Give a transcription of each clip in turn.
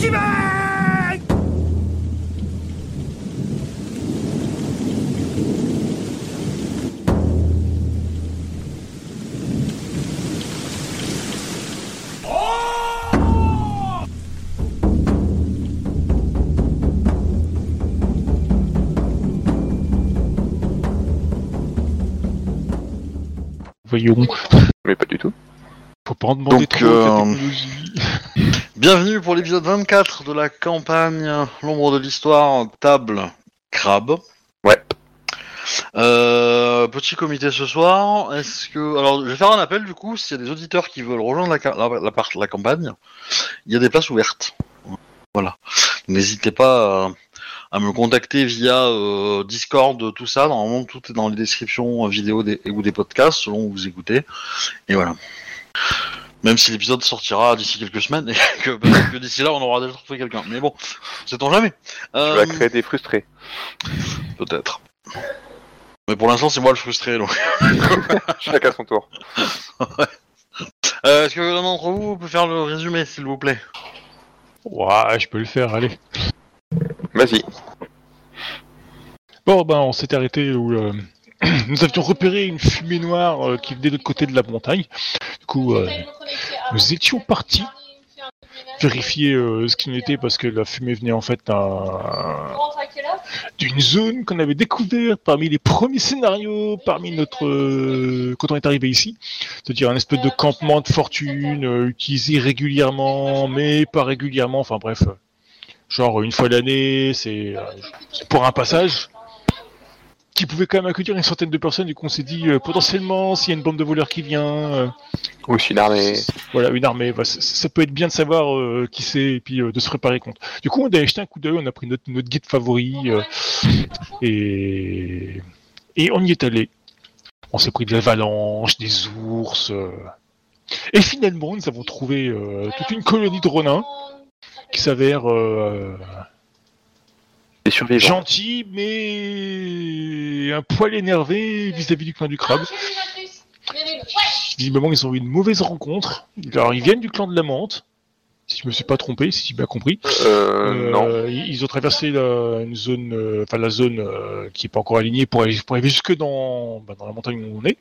j'y vais Voyons. Mais pas du tout. Faut pas en demander Donc, trop de euh, la technologie. Bienvenue pour l'épisode 24 de la campagne L'ombre de l'histoire, table crabe. Ouais. Euh, petit comité ce soir. Est-ce que alors je vais faire un appel du coup s'il y a des auditeurs qui veulent rejoindre la, ca- la, la part- la campagne, il y a des places ouvertes. Voilà. N'hésitez pas à, à me contacter via euh, Discord, tout ça. Normalement tout est dans les descriptions euh, vidéo des, ou des podcasts selon où vous écoutez. Et voilà. Même si l'épisode sortira d'ici quelques semaines et que peut-être que d'ici là on aura déjà trouvé quelqu'un. Mais bon, sait-on jamais. Tu Euh, vas créer des frustrés. Peut-être. Mais pour l'instant, c'est moi le frustré. Donc. Chacun son tour. Euh, Est-ce que l'un d'entre vous peut faire le résumé, s'il vous plaît? Ouais, je peux le faire, allez. Vas-y. Bon, ben, on s'était arrêté où euh, nous avions repéré une fumée noire euh, qui venait de l'autre côté de la montagne. Du coup, euh, nous étions partis vérifier euh, ce qu'il en était parce que la fumée venait en fait d'un- d'une zone qu'on avait découverte parmi les premiers scénarios, parmi notre euh, quand on est arrivé ici, c'est-à-dire un espèce de campement de fortune utilisé régulièrement, mais pas régulièrement. Enfin bref, genre une fois l'année, c'est pour un passage qui pouvait quand même accueillir une centaine de personnes. Du coup, on s'est dit euh, potentiellement s'il y a une bande de voleurs qui vient. euh, Ou une armée. voilà, une armée. Voilà, c- ça peut être bien de savoir euh, qui c'est et puis euh, de se préparer contre. Du coup, on a jeté un coup d'œil, on a pris notre, notre guide favori et et on y est allé. On s'est pris de l'avalanche, des ours. Et finalement, nous avons trouvé toute une colonie de renins qui s'avère Des survivants. gentil, mais un poil énervé vis-à-vis du clan du crabe. Visiblement, ils ont eu une mauvaise rencontre. Alors, ils viennent du clan de la menthe, si je me suis pas trompé, si j'ai bien compris. Euh, non. Euh, ils ils ont traversé la, une zone, euh, enfin la zone euh, qui est pas encore alignée pour, aller- pour jusque dans, bah, dans la montagne où on est.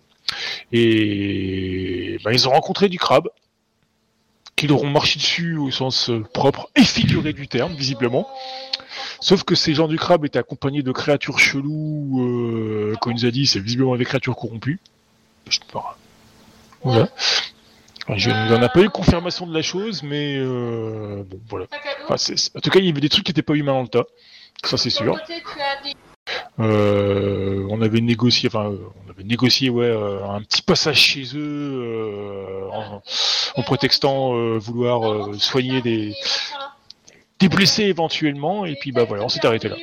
Et bah, ils ont rencontré du crabe, qui leur ont marché dessus au sens propre et figuré du terme, visiblement. Sauf que ces gens du crabe étaient accompagnés de créatures cheloues, euh, comme il nous a dit, c'est visiblement des créatures corrompues. Je sais pas. Voilà. Je n'en a pas eu confirmation de la chose, mais euh, bon, voilà. Enfin, en tout cas, il y avait des trucs qui n'étaient pas humains dans le tas. Ça, c'est sûr. Euh, on avait négocié, enfin, euh, on avait négocié, ouais, euh, un petit passage chez eux, euh, en, en prétextant euh, vouloir soigner des, des blessés éventuellement, et puis bah voilà, on s'est arrêté là.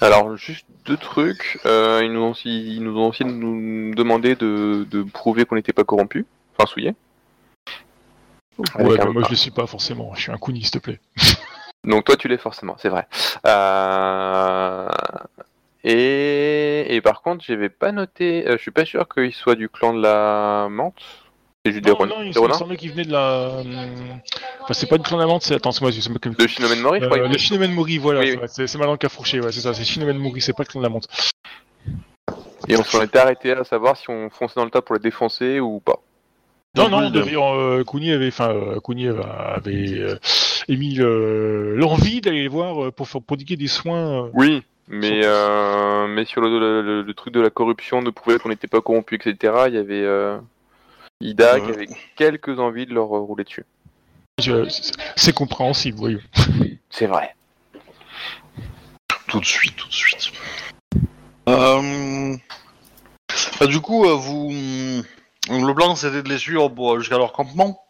Alors, juste deux trucs. Euh, ils, nous ont aussi, ils nous ont aussi nous demandé de, de prouver qu'on n'était pas corrompu. Enfin, souillé. Ouais, bah, moi je le suis pas forcément. Je suis un couni, s'il te plaît. Donc toi tu l'es forcément, c'est vrai. Euh, Et... et par contre, j'avais pas noté, euh, je suis pas sûr qu'il soit du clan de la menthe. C'est juste Non, ren- non, il, des il me semblait qu'il venait de la. hum, Enfin, c'est pas du clan de la menthe, c'est. Attends, c'est moi, c'est me- De Shinomen Mori, je crois. Euh, le Shinomen Mori, voilà, Oui, c'est oui. ma langue qui a fourché, ouais, c'est ça, c'est Shinomen Mori, c'est pas le clan de la menthe. Et on s'en était arrêté à savoir si on fonçait dans le tas pour les défoncer ou pas. Non, non, euh, Kuni avait, enfin, euh, Kuni avait, avait, euh, émis euh, l'envie d'aller les voir euh, pour faire prodiguer des soins. euh. Oui, mais, euh, mais sur le, le- le- le truc de la corruption, de prouver qu'on n'était pas corrompu, etc., il y avait euh, Ida qui Ouais. avait quelques envies de leur euh, rouler dessus. Je- c'est- C'est compréhensible, voyons. C'est vrai. Tout de suite, tout de suite. Euh... bah, du coup, euh, vous... Le plan, c'était de les suivre pour- jusqu'à leur campement?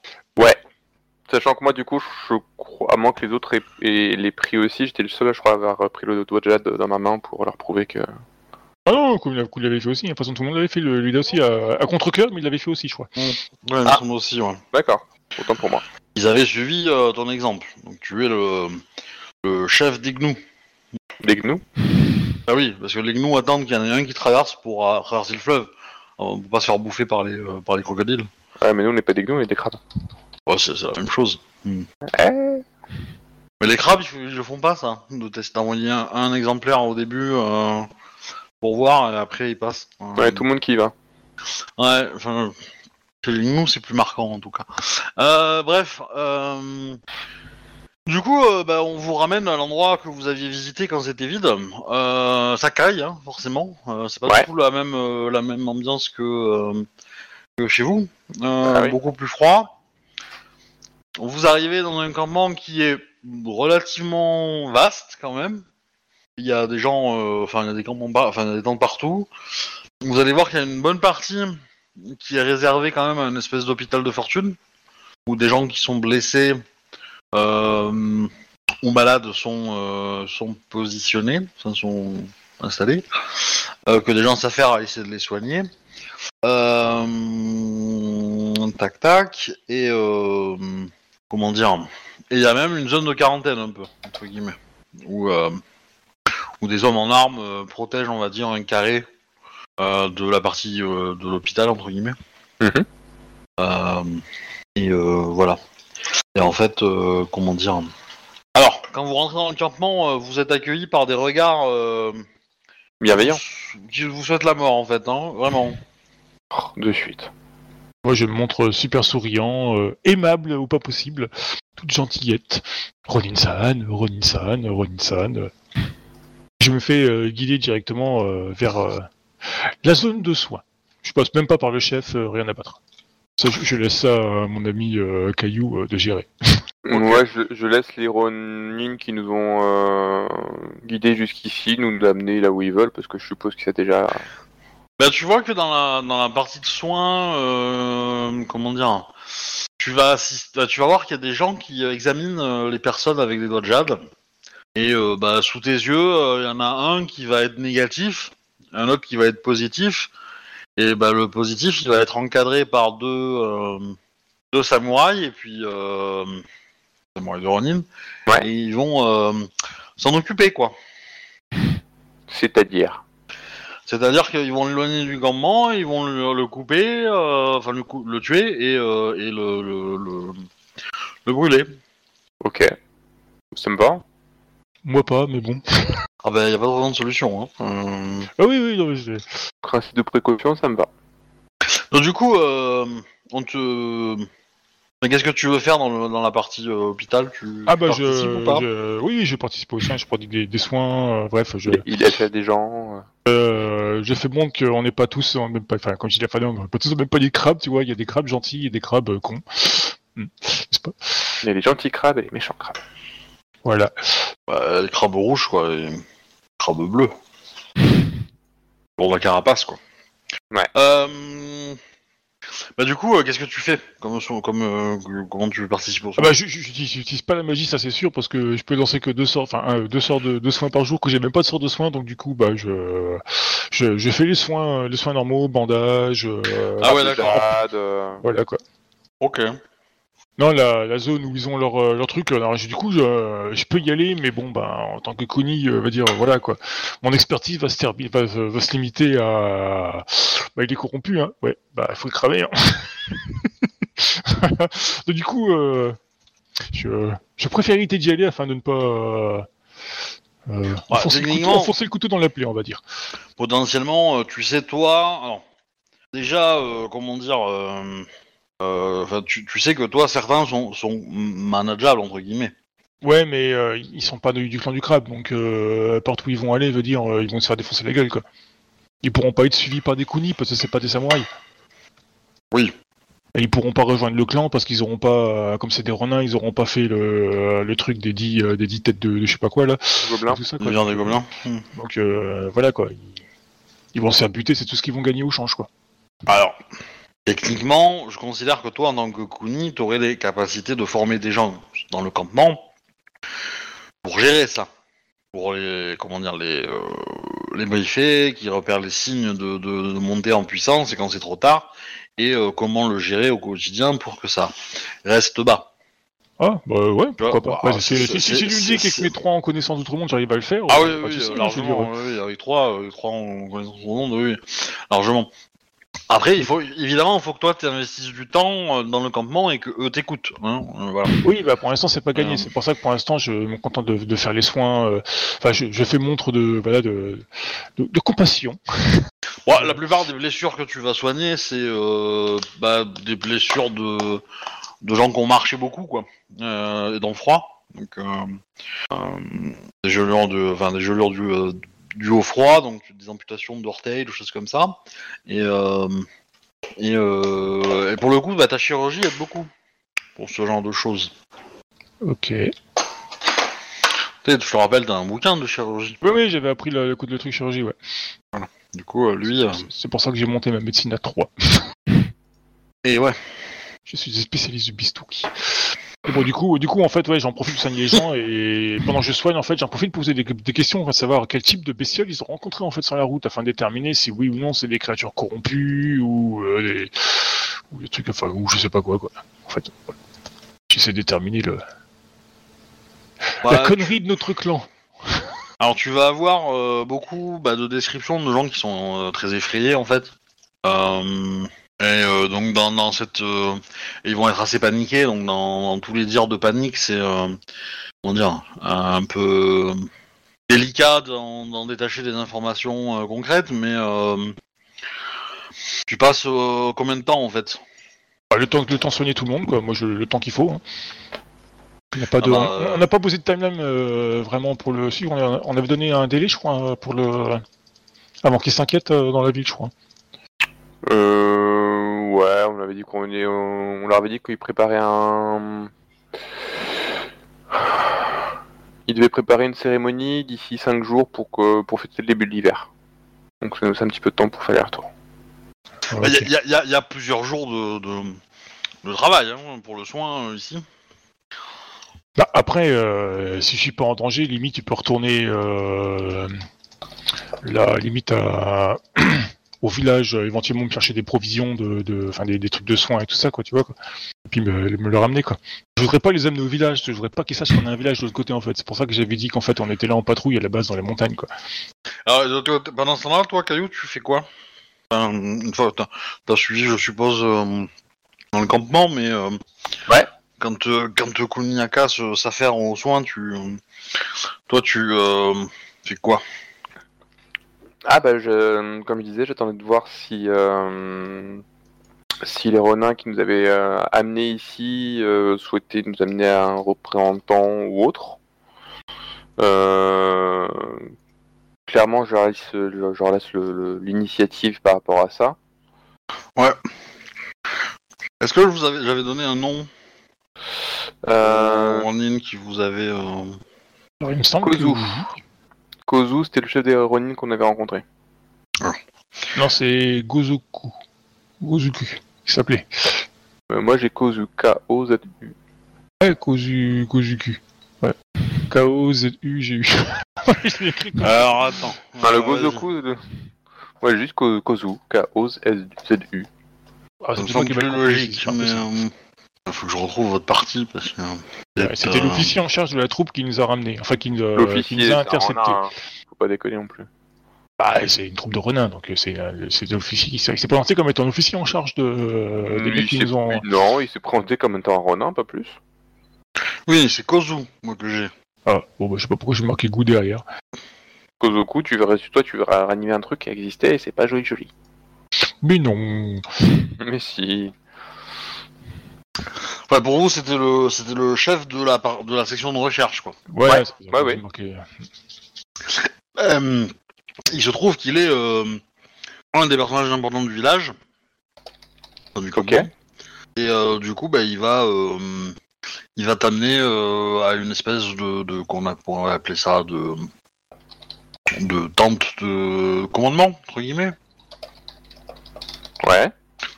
Sachant que moi, du coup, je crois, à moins que les autres aient, aient les pris aussi, j'étais le seul, je crois, à avoir pris le doigt de jade dans ma main pour leur prouver que. Ah non, comme il l'avait fait aussi, de toute façon tout le monde l'avait fait, le- lui aussi à, à contre-cœur, mais il l'avait fait aussi, je crois. Ouais, Ah. semble aussi, ouais. D'accord, autant pour moi. Ils avaient suivi euh, ton exemple. Donc tu es le, le chef des gnous. Les gnous? Ah oui, parce que les gnous attendent qu'il y en ait un qui traverse pour euh, traverser le fleuve. Euh, pour pas se faire bouffer par les, euh, par les crocodiles. Ouais, mais nous, on n'est pas des gnous, on est des crabes. Ouais, c'est c'est la même chose. Eh Mais les crabes, ils, f- ils le font pas ça. De tester d'envoyer un, un exemplaire au début euh, pour voir et après ils passent. Euh, Ouais, tout le monde qui y va. Ouais, enfin, nous c'est plus marquant en tout cas. Euh, bref, euh, du coup, euh, bah, on vous ramène à l'endroit que vous aviez visité quand c'était vide. Euh, ça caille, hein, forcément. Euh, c'est pas Ouais. du tout la même euh, la même ambiance que, euh, que chez vous. Euh, Ah oui. Beaucoup plus froid. Vous arrivez dans un campement qui est relativement vaste quand même. Il y a des gens, euh, enfin il y a des campements, enfin des tentes partout. Vous allez voir qu'il y a une bonne partie qui est réservée quand même à une espèce d'hôpital de fortune où des gens qui sont blessés euh, ou malades sont euh, positionnés, sont installés, que des gens faire à essayer de les soigner. Tac tac et comment dire et il y a même une zone de quarantaine un peu entre guillemets où où des hommes en armes euh, protègent on va dire un carré euh, de la partie euh, de l'hôpital entre guillemets Mhm. Euh, et euh, voilà et en fait euh, comment dire alors quand vous rentrez dans le campement euh, vous êtes accueillis par des regards euh, Bienveillant. qui vous souhaitent la mort en fait hein, vraiment Oh, de suite. Moi, je me montre super souriant, euh, aimable au pas possible, toute gentillette. Ronin-san, Ronin-san, Ronin-san. Je me fais euh, guider directement euh, vers euh, la zone de soins. Je passe même pas par le chef, euh, rien à battre. Ça, je, je laisse ça à mon ami euh, Caillou euh, de gérer. Moi, je, je laisse les Ronin qui nous ont euh, guidés jusqu'ici nous amener là où ils veulent parce que je suppose que c'est déjà. Bah, tu vois que dans la, dans la partie de soins, euh, comment dire, tu vas assister, bah, tu vas voir qu'il y a des gens qui examinent euh, les personnes avec des doigts de jade. Et euh, bah, sous tes yeux, euh, il y en a un qui va être négatif, un autre qui va être positif. Et bah, le positif, il va être encadré par deux, euh, deux samouraïs et puis euh, samouraïs de Ronin. Ouais. Et ils vont euh, s'en occuper, quoi. C'est-à-dire? C'est-à-dire qu'ils vont l'éloigner du campement, ils vont le, le couper, euh, enfin le, cou- le tuer et, euh, le, le brûler. Ok. Ça me va. Moi pas, mais bon. Ah ben, y a pas vraiment de solution. Hein. Euh, Ah oui, oui, non, mais je- Principe de précaution, ça me va. Donc du coup, euh, on te... Mais qu'est-ce que tu veux faire dans, le- dans la partie euh, hôpital? Tu Ah bah participes je, ou pas? je- oui, oui, je participe aux soins, je prodigue des, des soins, euh, bref, je, Il, achète des gens. euh. euh, je fais bon qu'on n'est pas tous, en même pas, enfin, comme je dis la on n'est pas tous même panier de crabes, tu vois, il y a des crabes gentils et des crabes euh, cons. Hmm, n'est-ce pas? Il y a les gentils crabes et les méchants crabes. Voilà. bah, Les crabes rouges, quoi. Et... Crabes bleus. Pour la carapace, quoi. Ouais. Euh... Bah du coup, euh, qu'est-ce que tu fais comme, comme euh, Comment tu participes au Ah bah, j'utilise pas la magie, ça c'est sûr, parce que je peux lancer que deux sorts, enfin deux sorts de, de soins par jour, que j'ai même pas de sort de soins, donc du coup, bah je, je, je fais les soins, les soins normaux, bandage, euh, Ah ouais, d'accord. Voilà quoi. Ok. Non, la, la zone où ils ont leur, euh, leur truc, alors, du coup, je, je peux y aller, mais bon, bah, en tant que Kuni, euh, va dire, voilà, quoi. Mon expertise va se, va, se- va se limiter à... Bah, il est corrompu, hein. Ouais, bah, il faut le cramer, hein. Donc, du coup, euh, je, je préfère éviter d'y aller afin de ne pas... Euh, euh, enfoncer, le couteau, enfoncer le couteau dans la plaie, on va dire. Potentiellement, euh, tu sais, toi, alors, déjà, euh, comment dire, euh, euh, enfin, tu, tu sais que toi, certains sont, sont manageables, entre guillemets. Ouais, mais euh, ils sont pas du, du clan du crabe, donc euh, partout où ils vont aller, veut dire, euh, ils vont se faire défoncer la gueule, quoi. Ils pourront pas être suivis par des kunis parce que c'est pas des samouraïs. Oui. Et ils pourront pas rejoindre le clan parce qu'ils auront pas, euh, comme c'est des renins, ils auront pas fait le, le truc des dix, euh, des dix têtes de, de je sais pas quoi là. gobelins. Tout ça, quoi. des gobelins. Hmm. Donc euh, voilà quoi. Ils, ils vont se faire buter, c'est tout ce qu'ils vont gagner au change quoi. Alors, techniquement, je considère que toi, en tant que Kuni, tu aurais les capacités de former des gens dans le campement pour gérer ça. Pour les, comment dire, les, euh, les qui repèrent les signes de, de, de montée en puissance et quand c'est trop tard, et euh, comment le gérer au quotidien pour que ça reste bas. Ah bah ouais, pourquoi pas. bah, Ouais, si, tu me dis qu'avec mes trois en connaissance de tout le monde, j'arrive à le faire. Ah oui, de oui, dire. largement, oui, oui, avec trois, euh, trois en connaissance du monde, oui, largement. Après, il faut évidemment, il faut que toi tu investisses du temps euh, dans le campement et que eux t'écoutent. Hein, euh, voilà. Oui, bah pour l'instant c'est pas gagné. Euh. C'est pour ça que pour l'instant je me contente de, de faire les soins. euh, Enfin, je, je fais montre de voilà de, de, de compassion. Ouais, la plupart des blessures que tu vas soigner, c'est euh, bah, des blessures de, de gens qui ont marché beaucoup, quoi, euh, et dans le froid. Donc, euh, euh, des gelures de, enfin des gelures du, euh, du au froid, donc des amputations d'orteils, des choses comme ça. Et, euh, et, euh, et pour le coup, bah, ta chirurgie aide beaucoup pour ce genre de choses. Ok. Je te rappelle, t'as un bouquin de chirurgie. Oui, oui, j'avais appris le, le coup de le truc chirurgie, ouais. Du coup, euh, lui. C'est- C'est pour ça que j'ai monté ma médecine à 3. Et ouais. Je suis spécialiste du bistouki. Et bon, du coup, du coup, en fait, ouais, j'en profite pour soigner les gens et pendant que je soigne, en fait, j'en profite pour poser des, des questions, à savoir quel type de bestioles ils ont rencontré en fait sur la route, afin de déterminer si oui ou non c'est des créatures corrompues ou euh, des, ou des trucs, enfin, ou je sais pas quoi, quoi. En fait, voilà. j'essaie de déterminer le, la connerie de notre clan. Alors tu vas avoir euh, beaucoup bah, de descriptions de gens qui sont euh, très effrayés en fait. Euh, et euh, donc dans, dans cette, euh, ils vont être assez paniqués. Donc dans, dans tous les dires de panique, c'est euh, comment dire, un peu délicat d'en détacher des informations concrètes, mais tu passes combien de temps en fait? Bah, le temps, le temps soigner tout le monde, quoi. Moi, je, le temps qu'il faut. hein. Pas de, Ah bah, on- on n'a pas posé de timeline vraiment pour le. On, a- on avait donné un délai, je crois, pour le avant qu'il s'inquiète euh, dans la ville, je crois. Euh, ouais, on avait dit qu'on est, on leur avait dit qu'ils préparaient un. Ils devaient préparer une cérémonie d'ici 5 jours pour que pour fêter le début de l'hiver. Donc ça nous laisse un petit peu de temps pour faire les retours. Il y, a- y a- y a- y a plusieurs jours de, de, de travail hein, pour le soin euh, ici. Bah, après, euh, si je suis pas en danger, limite, tu peux retourner euh, là, limite à au village, euh, éventuellement me chercher des provisions, de, des, des trucs de soins et tout ça, quoi, tu vois, quoi. Et puis me, me le ramener, quoi. Je voudrais pas les amener au village, je voudrais pas qu'ils sachent qu'on a un village de l'autre côté, en fait. C'est pour ça que j'avais dit qu'en fait, on était là en patrouille à la base dans les montagnes, quoi. Alors, euh, pendant ce temps-là, toi, Caillou, tu fais quoi? Enfin, Une fois que t'as- suivi, je suppose, euh, dans le campement, mais euh, Ouais. quand euh, quand Kuniaka se- s'affaire aux soins, tu, euh, toi, tu euh, fais quoi? Ah bah je, comme je disais, j'attendais de voir si euh, si les renins qui nous avaient euh, amenés ici euh, souhaitaient nous amener à un représentant ou autre. Euh, clairement, je leur laisse, je leur laisse l'initiative par rapport à ça. Est-ce que je vous avais, j'avais donné un nom? Euh, en ligne qui vous avait euh, Alors, il me semble Kozu. que... Kozu, c'était le chef des renins qu'on avait rencontré. Non, c'est Gozoku. Gozoku, il s'appelait. Euh, moi, j'ai Kozu, K-O-Z-U. Ouais, Kozu... Gozuku. Ouais. K-O-Z-U, j'ai eu. je l'ai écrit comme Alors attends. Enfin, le Euh. Gozoku, de... ouais, juste Ko- Kozu, K-O-Z-U. Ah, logique, c'est mais euh, faut que je retrouve votre partie parce que. Ouais, peut-être, C'était euh, l'officier en charge de la troupe qui nous a ramenés, enfin qui nous a, qui nous a c'est un interceptés. renard, hein. Faut pas déconner non plus. Bah, c'est une troupe de renins, donc euh, c'est euh, l'officier qui s'est il s'est présenté comme étant l'officier en charge de, euh, des Lui, mecs qui nous ont. Non, il s'est présenté comme étant un renard, pas plus. Oui, c'est Kozu, moi que j'ai. Ah, bon, bah, je sais pas pourquoi j'ai marqué goût derrière. Kozoku, tu verrais, toi, tu verras ranimer un truc qui existait et c'est pas joli joli. Mais non. Mais si. Enfin, pour vous, c'était le, c'était le chef de la, par- de la section de recherche, quoi. Ouais, Ouais, c'est- ouais. Euh, il se trouve qu'il est euh, un des personnages importants du village. Enfin, du Ok. campement. Et euh, du coup, bah, il va, euh, il va t'amener euh, à une espèce de, de qu'on a, on va appeler ça de, de tente de commandement entre guillemets, Ouais.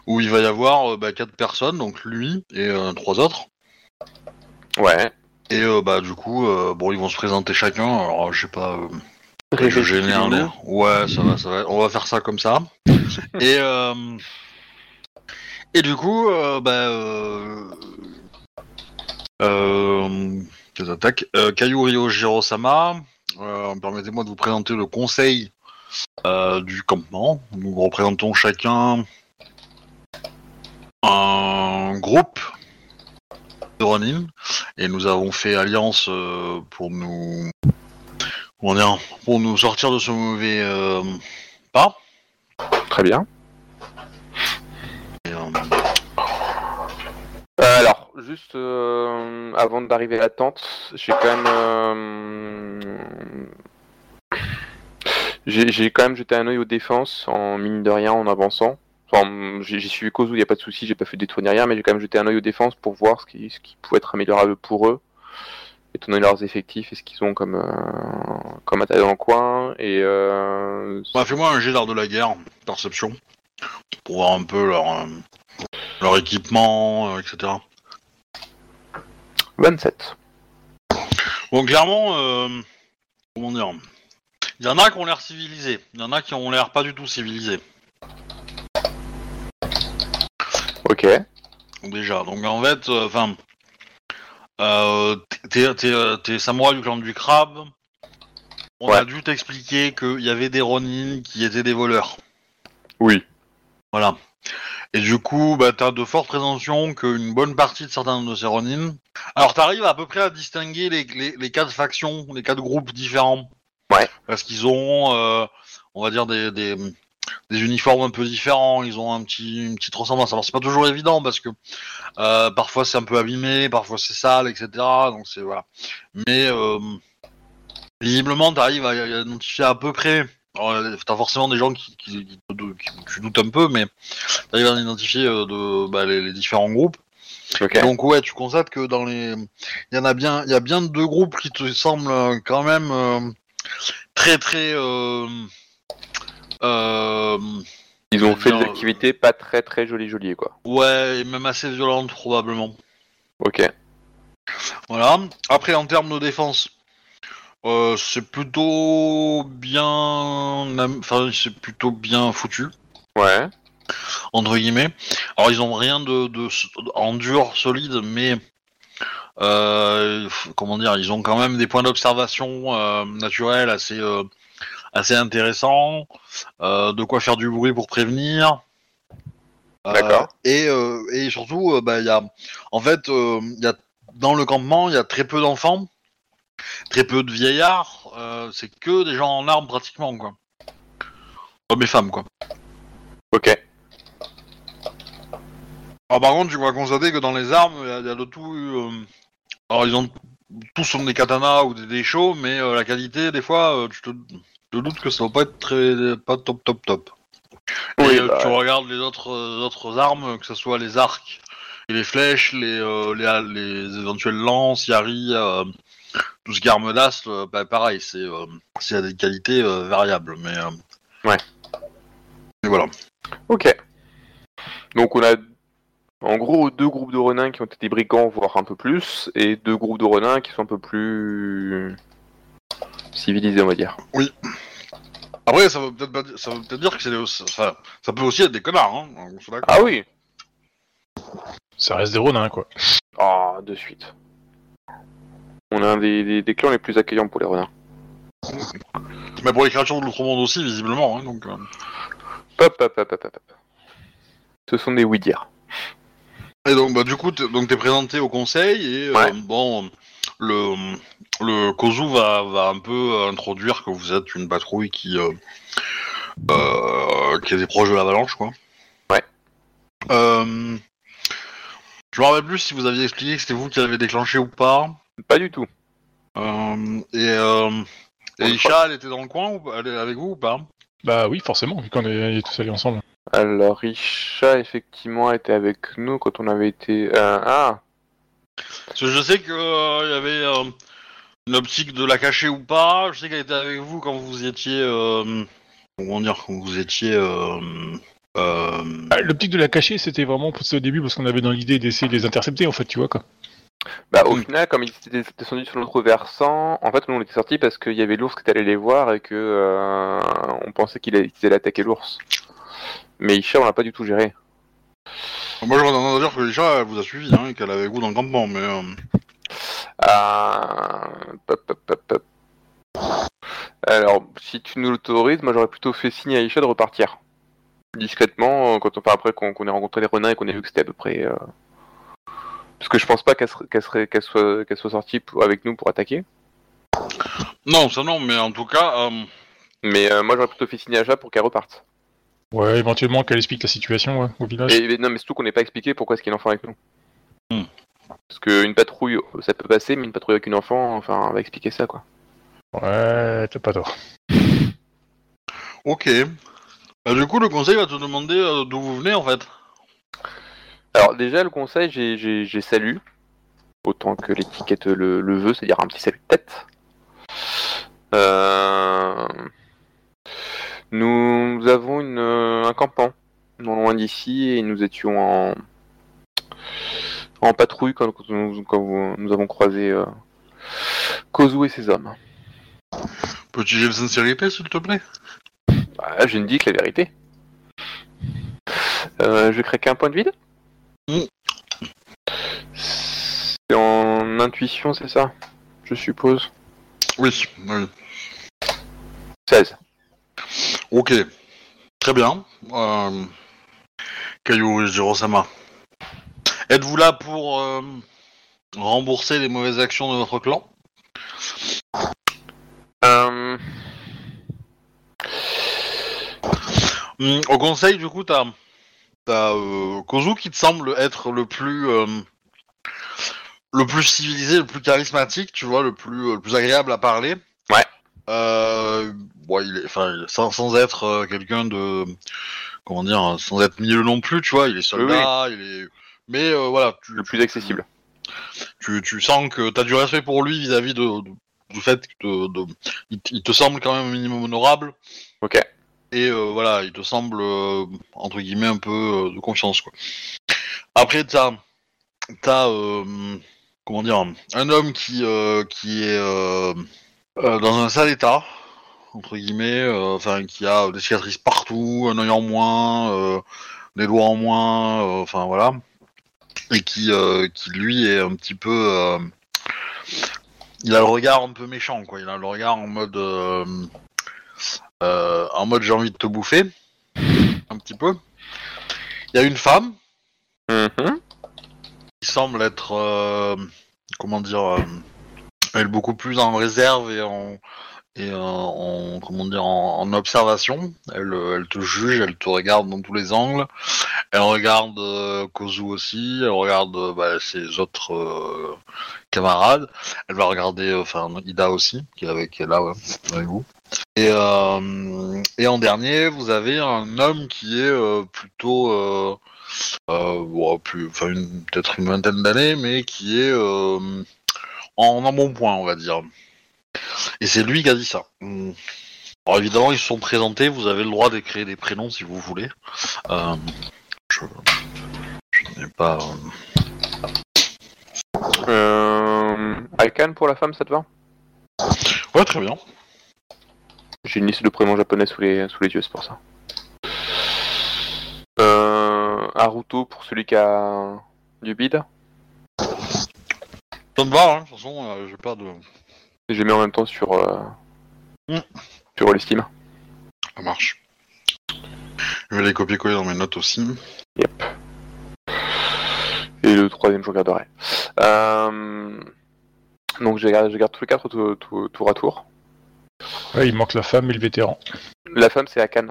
Où il va y avoir euh, bah, quatre personnes, donc lui et euh, trois autres. Ouais. Et euh, bah du coup, euh, bon, ils vont se présenter chacun. Alors, je sais pas. euh, Je génère dis-nous. l'air. Ouais, ça va, ça va. On va faire ça comme ça. et euh, et du coup, euh, bah, euh, euh, quelles attaques euh, Jirosama. Euh, Permettez-moi de vous présenter le conseil euh, du campement. Nous représentons chacun un groupe de Ronin et nous avons fait alliance euh, pour nous dire, pour nous sortir de ce mauvais euh, pas. Très bien. Et, euh, alors, juste avant d'arriver à la tente, j'ai quand même. j'ai j'ai quand même jeté un œil aux défenses en mine de rien en avançant. Enfin, j'ai suivi Kozu, il n'y a pas de souci, j'ai pas fait de détour ni rien, mais j'ai quand même jeté un œil aux défenses pour voir ce qui, ce qui pouvait être améliorable pour eux, étant donné leurs effectifs et ce qu'ils ont comme, euh, comme attaque dans le coin. Et euh, bah, fais-moi un jet d'art de la guerre, perception, pour voir un peu leur euh, leur équipement, etc. 27. Bon, clairement, comment dire Il y en a qui ont l'air civilisés, il y en a qui ont l'air pas du tout civilisés. Ok. Déjà, donc en fait, enfin, euh, t'es t'es, euh, t'es samouraï du clan du crabe. On Ouais. a dû t'expliquer qu'il y avait des Ronin qui étaient des voleurs. Oui. Voilà. Et du coup, bah, t'as de fortes présomptions qu'une bonne partie de certains de ces Ronin. Alors, t'arrives à peu près à distinguer les, les, les quatre factions, les quatre groupes différents. Ouais. Parce qu'ils ont, euh, on va dire, des, des, des uniformes un peu différents. Ils ont un petit, une petite ressemblance. Alors, c'est pas toujours évident parce que euh, parfois c'est un peu abîmé, parfois c'est sale, etc. Donc, c'est voilà. Mais euh, visiblement, t'arrives à, à identifier à peu près. Euh, T'as forcément des gens qui, qui, qui, te- qui- tu doutes un peu, mais t'arrives à identifier euh, de, bah, les, les différents groupes. Donc ouais, tu constates que dans les, il y en a bien, il y a bien deux groupes qui te semblent quand même euh, très très, euh, Ils ont fait des activités pas très très jolies jolies quoi. ouais, et même assez violentes probablement. Ok. Voilà. Après, en termes de défense, euh, c'est plutôt bien, enfin c'est plutôt bien foutu. Ouais. entre guillemets. Alors ils ont rien de, de, en dur solide, mais euh, comment dire, ils ont quand même des points d'observation euh, naturels assez assez intéressants, euh, de quoi faire du bruit pour prévenir. Euh, D'accord. et, euh, et surtout, bah, y a, en fait, y a dans le campement, il y a très peu d'enfants, très peu de vieillards. c'est que des gens en armes pratiquement, quoi. Hommes et femmes, quoi. Ok. Alors par contre, tu vas constater que dans les armes, il y, a- il y a de tout. euh, Alors ils ont tous sont des katanas ou des déchaux, mais euh, la qualité, des fois, euh, tu te, tu te doutes que ça va pas être très pas top top top. Oui, et euh, bah, tu regardes les autres euh, autres armes, que ce soit les arcs et les flèches, les euh, les, les éventuelles lances, yari, euh, tout ce qui est arme euh, bah, pareil, c'est à des qualités variables, mais Ouais. Et voilà. Ok. Donc on a en gros deux groupes de renins qui ont été des brigands, voire un peu plus, et deux groupes de renins qui sont un peu plus civilisés, on va dire. Après, ça veut peut-être pas dire- ça veut peut-être dire que c'est des- enfin, ça peut aussi être des connards, hein. on soit d'accord. Ah oui Ça reste des ronins, quoi. Ah, de suite. On a un des, des- des clans les plus accueillants pour les renins. Mais pour les créatures de l'outre-monde aussi, visiblement. Hein, donc, euh. Hop, hop, hop, hop, hop, hop. Ce sont des oui-dire. Et donc, bah, du coup, t'es, donc t'es présenté au conseil et euh, Ouais. bon, le le Kozu va, va un peu introduire que vous êtes une patrouille qui euh, euh, qui était proche de l'avalanche, quoi. Ouais. Euh, je me rappelle plus si vous aviez expliqué que c'était vous qui l'avez déclenché ou pas. Pas du tout. Euh, et euh, et Isha, elle était dans le coin ou Elle est avec vous ou pas? Bah oui, forcément, vu qu'on est tous allés ensemble. Alors, Isha, effectivement, était avec nous quand on avait été... euh, ah Parce que je sais qu'il y avait euh, une optique de la cacher ou pas. Je sais qu'elle était avec vous quand vous étiez. euh, comment dire Quand vous étiez. euh, euh, Ah, L'optique de la cacher, c'était vraiment pour au début parce qu'on avait dans l'idée d'essayer de les intercepter, en fait, tu vois, quoi. Bah, au final, comme ils étaient descendus sur l'autre versant, en fait, nous on était sortis parce qu'il y avait l'ours qui était allé les voir et que euh, on pensait qu'il allait, qu'ils allaient attaquer l'ours. Mais Isha, on l'a pas du tout géré. Moi, j'aurais tendance à dire que Isha elle vous a suivi hein, et qu'elle est avec vous dans le campement, mais. euh, pop, pop, pop, pop. Alors, si tu nous l'autorises, moi j'aurais plutôt fait signe à Isha de repartir. discrètement, euh, quand on, enfin, après qu'on qu'on ait rencontré les renins et qu'on ait vu que c'était à peu près. euh, Parce que je pense pas qu'elle serait- qu'elle serait- qu'elle soit, qu'elle soit sortie pour- avec nous pour attaquer. Non, ça non, mais en tout cas, euh, Mais euh, moi j'aurais plutôt fait signer à Jap pour qu'elle reparte. Ouais, éventuellement qu'elle explique la situation ouais, au village. Et, non, mais surtout qu'on n'ait pas expliqué pourquoi est-ce qu'il y a un enfant avec nous. Hmm. Parce qu'une patrouille, ça peut passer, mais une patrouille avec un enfant, enfin, on va expliquer ça quoi. Ouais, t'as pas tort. ok. Bah, du coup, le conseil va te demander euh, d'où vous venez en fait. Alors déjà le conseil, j'ai salut, autant que l'étiquette le, le veut, c'est-à-dire un petit salut de tête. Euh, Nous avons une, euh, un campement non loin d'ici et nous étions en, en patrouille quand, quand nous, quand nous avons croisé euh, Kozu et ses hommes. Peux-tu dire le sincérité, s'il te plaît? Bah, je ne dis que la vérité. Euh, je crée qu'un point de vide. C'est en intuition, c'est ça? Je suppose. Oui, oui. 16. Ok. Très bien. Euh... Caillou Jirosama. Êtes-vous là pour euh, rembourser les mauvaises actions de votre clan? Euh... Hum, Au conseil, du coup, t'as t'as euh, Kozu qui te semble être le plus le plus civilisé, le plus charismatique, tu vois, le plus le plus agréable à parler. Ouais. Bon, il est, sans, sans être euh, quelqu'un de comment dire, sans être milieu non plus, tu vois, il est soldat, il est, mais euh, voilà, tu, Le plus accessible. tu, tu sens que tu as du respect pour lui vis-à-vis de, de- du fait que de, il, te semble quand même un minimum honorable. Ok. Et euh, voilà, il te semble, entre guillemets, un peu de confiance, quoi. Après, t'as, t'as, comment dire, un homme qui, qui est dans un sale état, entre guillemets, euh, enfin, qui a des cicatrices partout, un œil en moins, euh, des doigts en moins, euh, enfin, voilà. Et qui, qui, lui, est un petit peu... il a le regard un peu méchant, quoi. Il a le regard en mode... en mode j'ai envie de te bouffer, un petit peu. Il y a une femme qui semble être, comment dire, elle beaucoup plus en réserve et en et euh, en observation. Elle, euh, elle te juge, elle te regarde dans tous les angles. Elle regarde euh, Kozu aussi, elle regarde euh, bah, ses autres camarades. Elle va regarder, enfin Ida aussi, qui est avec qui est là, avec vous. Et, en dernier, vous avez un homme qui est plutôt, plus, peut-être une vingtaine d'années, mais qui est en bon point, on va dire. Et c'est lui qui a dit ça. Alors évidemment, ils se sont présentés. Vous avez le droit d'écrire des prénoms si vous voulez. Euh, je, je n'ai pas. euh, Euh... Alkan pour la femme, ça te va? Ouais, très bien. J'ai une liste de prénoms japonais sous les, sous les yeux, c'est pour ça. Euh... Haruto pour celui qui a du bide? Ça me va. Hein, de toute façon, euh, j'ai pas de. Et je les mets en même temps sur, euh... Mm. sur l'estime. Ça marche. Je vais les copier-coller dans mes notes aussi. Yep. Et le troisième, je regarderai. Euh... Donc je garde, je garde tous les quatre tour, tour- tour à tour. Ouais, il manque la femme et le vétéran. La femme, c'est Akan.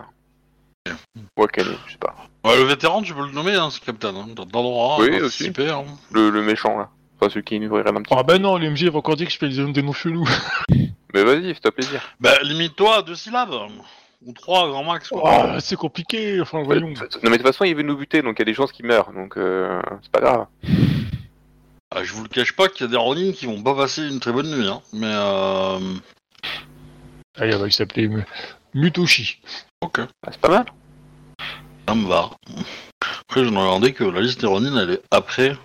Ou Akane, je sais pas. Ouais, le vétéran, tu peux le nommer, hein, c'est Captain. Hein. Oui, à aussi. participer, hein. Le, le méchant, là. Enfin, celui qui nous ouvrirait un petit Ah bah non, l'MG va encore dire que je fais des, des noms chelous. Mais vas-y, fais-toi plaisir. Bah, limite-toi à deux syllabes. Ou trois, grand max. Quoi. Ah, c'est compliqué, enfin voyons. Non mais de toute façon, il veut nous buter, donc il y a des chances qu'il meure, donc euh, c'est pas grave. Ah, je vous le cache pas qu'il y a des Ronin qui vont pas passer une très bonne nuit, hein. Mais euh... Allez, il s'appeler M- Mutoshi. Ok, Ah, c'est pas mal. ça me va. Après, je me regardais que la liste des Ronin, elle est après...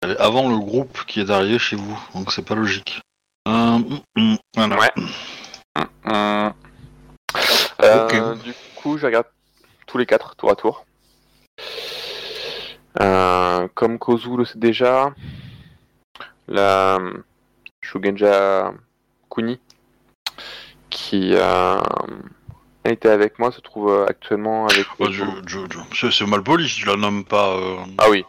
Elle est avant le groupe qui est arrivé chez vous, donc c'est pas logique. Euh, hum, hum, voilà. Ouais. Hum. Euh, Du coup, je regarde tous les quatre, tour à tour. Euh, comme Kozu le sait déjà, la Shugenja Kuni, qui, euh, était avec moi se trouve euh, actuellement avec. Je- je- je- c'est- mal poli si tu la nommes pas. euh, Ah oui.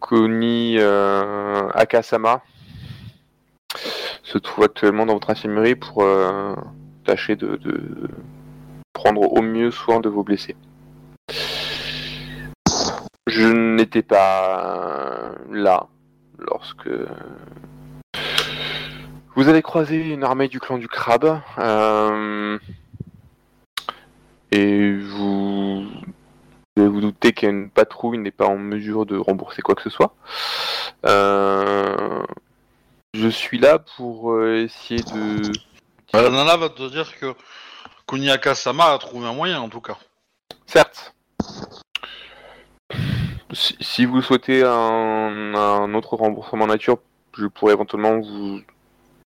Koni euh, Akasama se trouve actuellement dans votre infirmerie pour euh, tâcher de, de prendre au mieux soin de vos blessés. Je n'étais pas là lorsque vous avez croisé une armée du clan du crabe euh, et vous vous vous doutez qu'une patrouille n'est pas en mesure de rembourser quoi que ce soit. Euh, je suis là pour euh, essayer de. bah, la nana va te dire que Kuniaka Sama a trouvé un moyen en tout cas. Certes. Si, si vous souhaitez un, un autre remboursement nature, je pourrais éventuellement vous,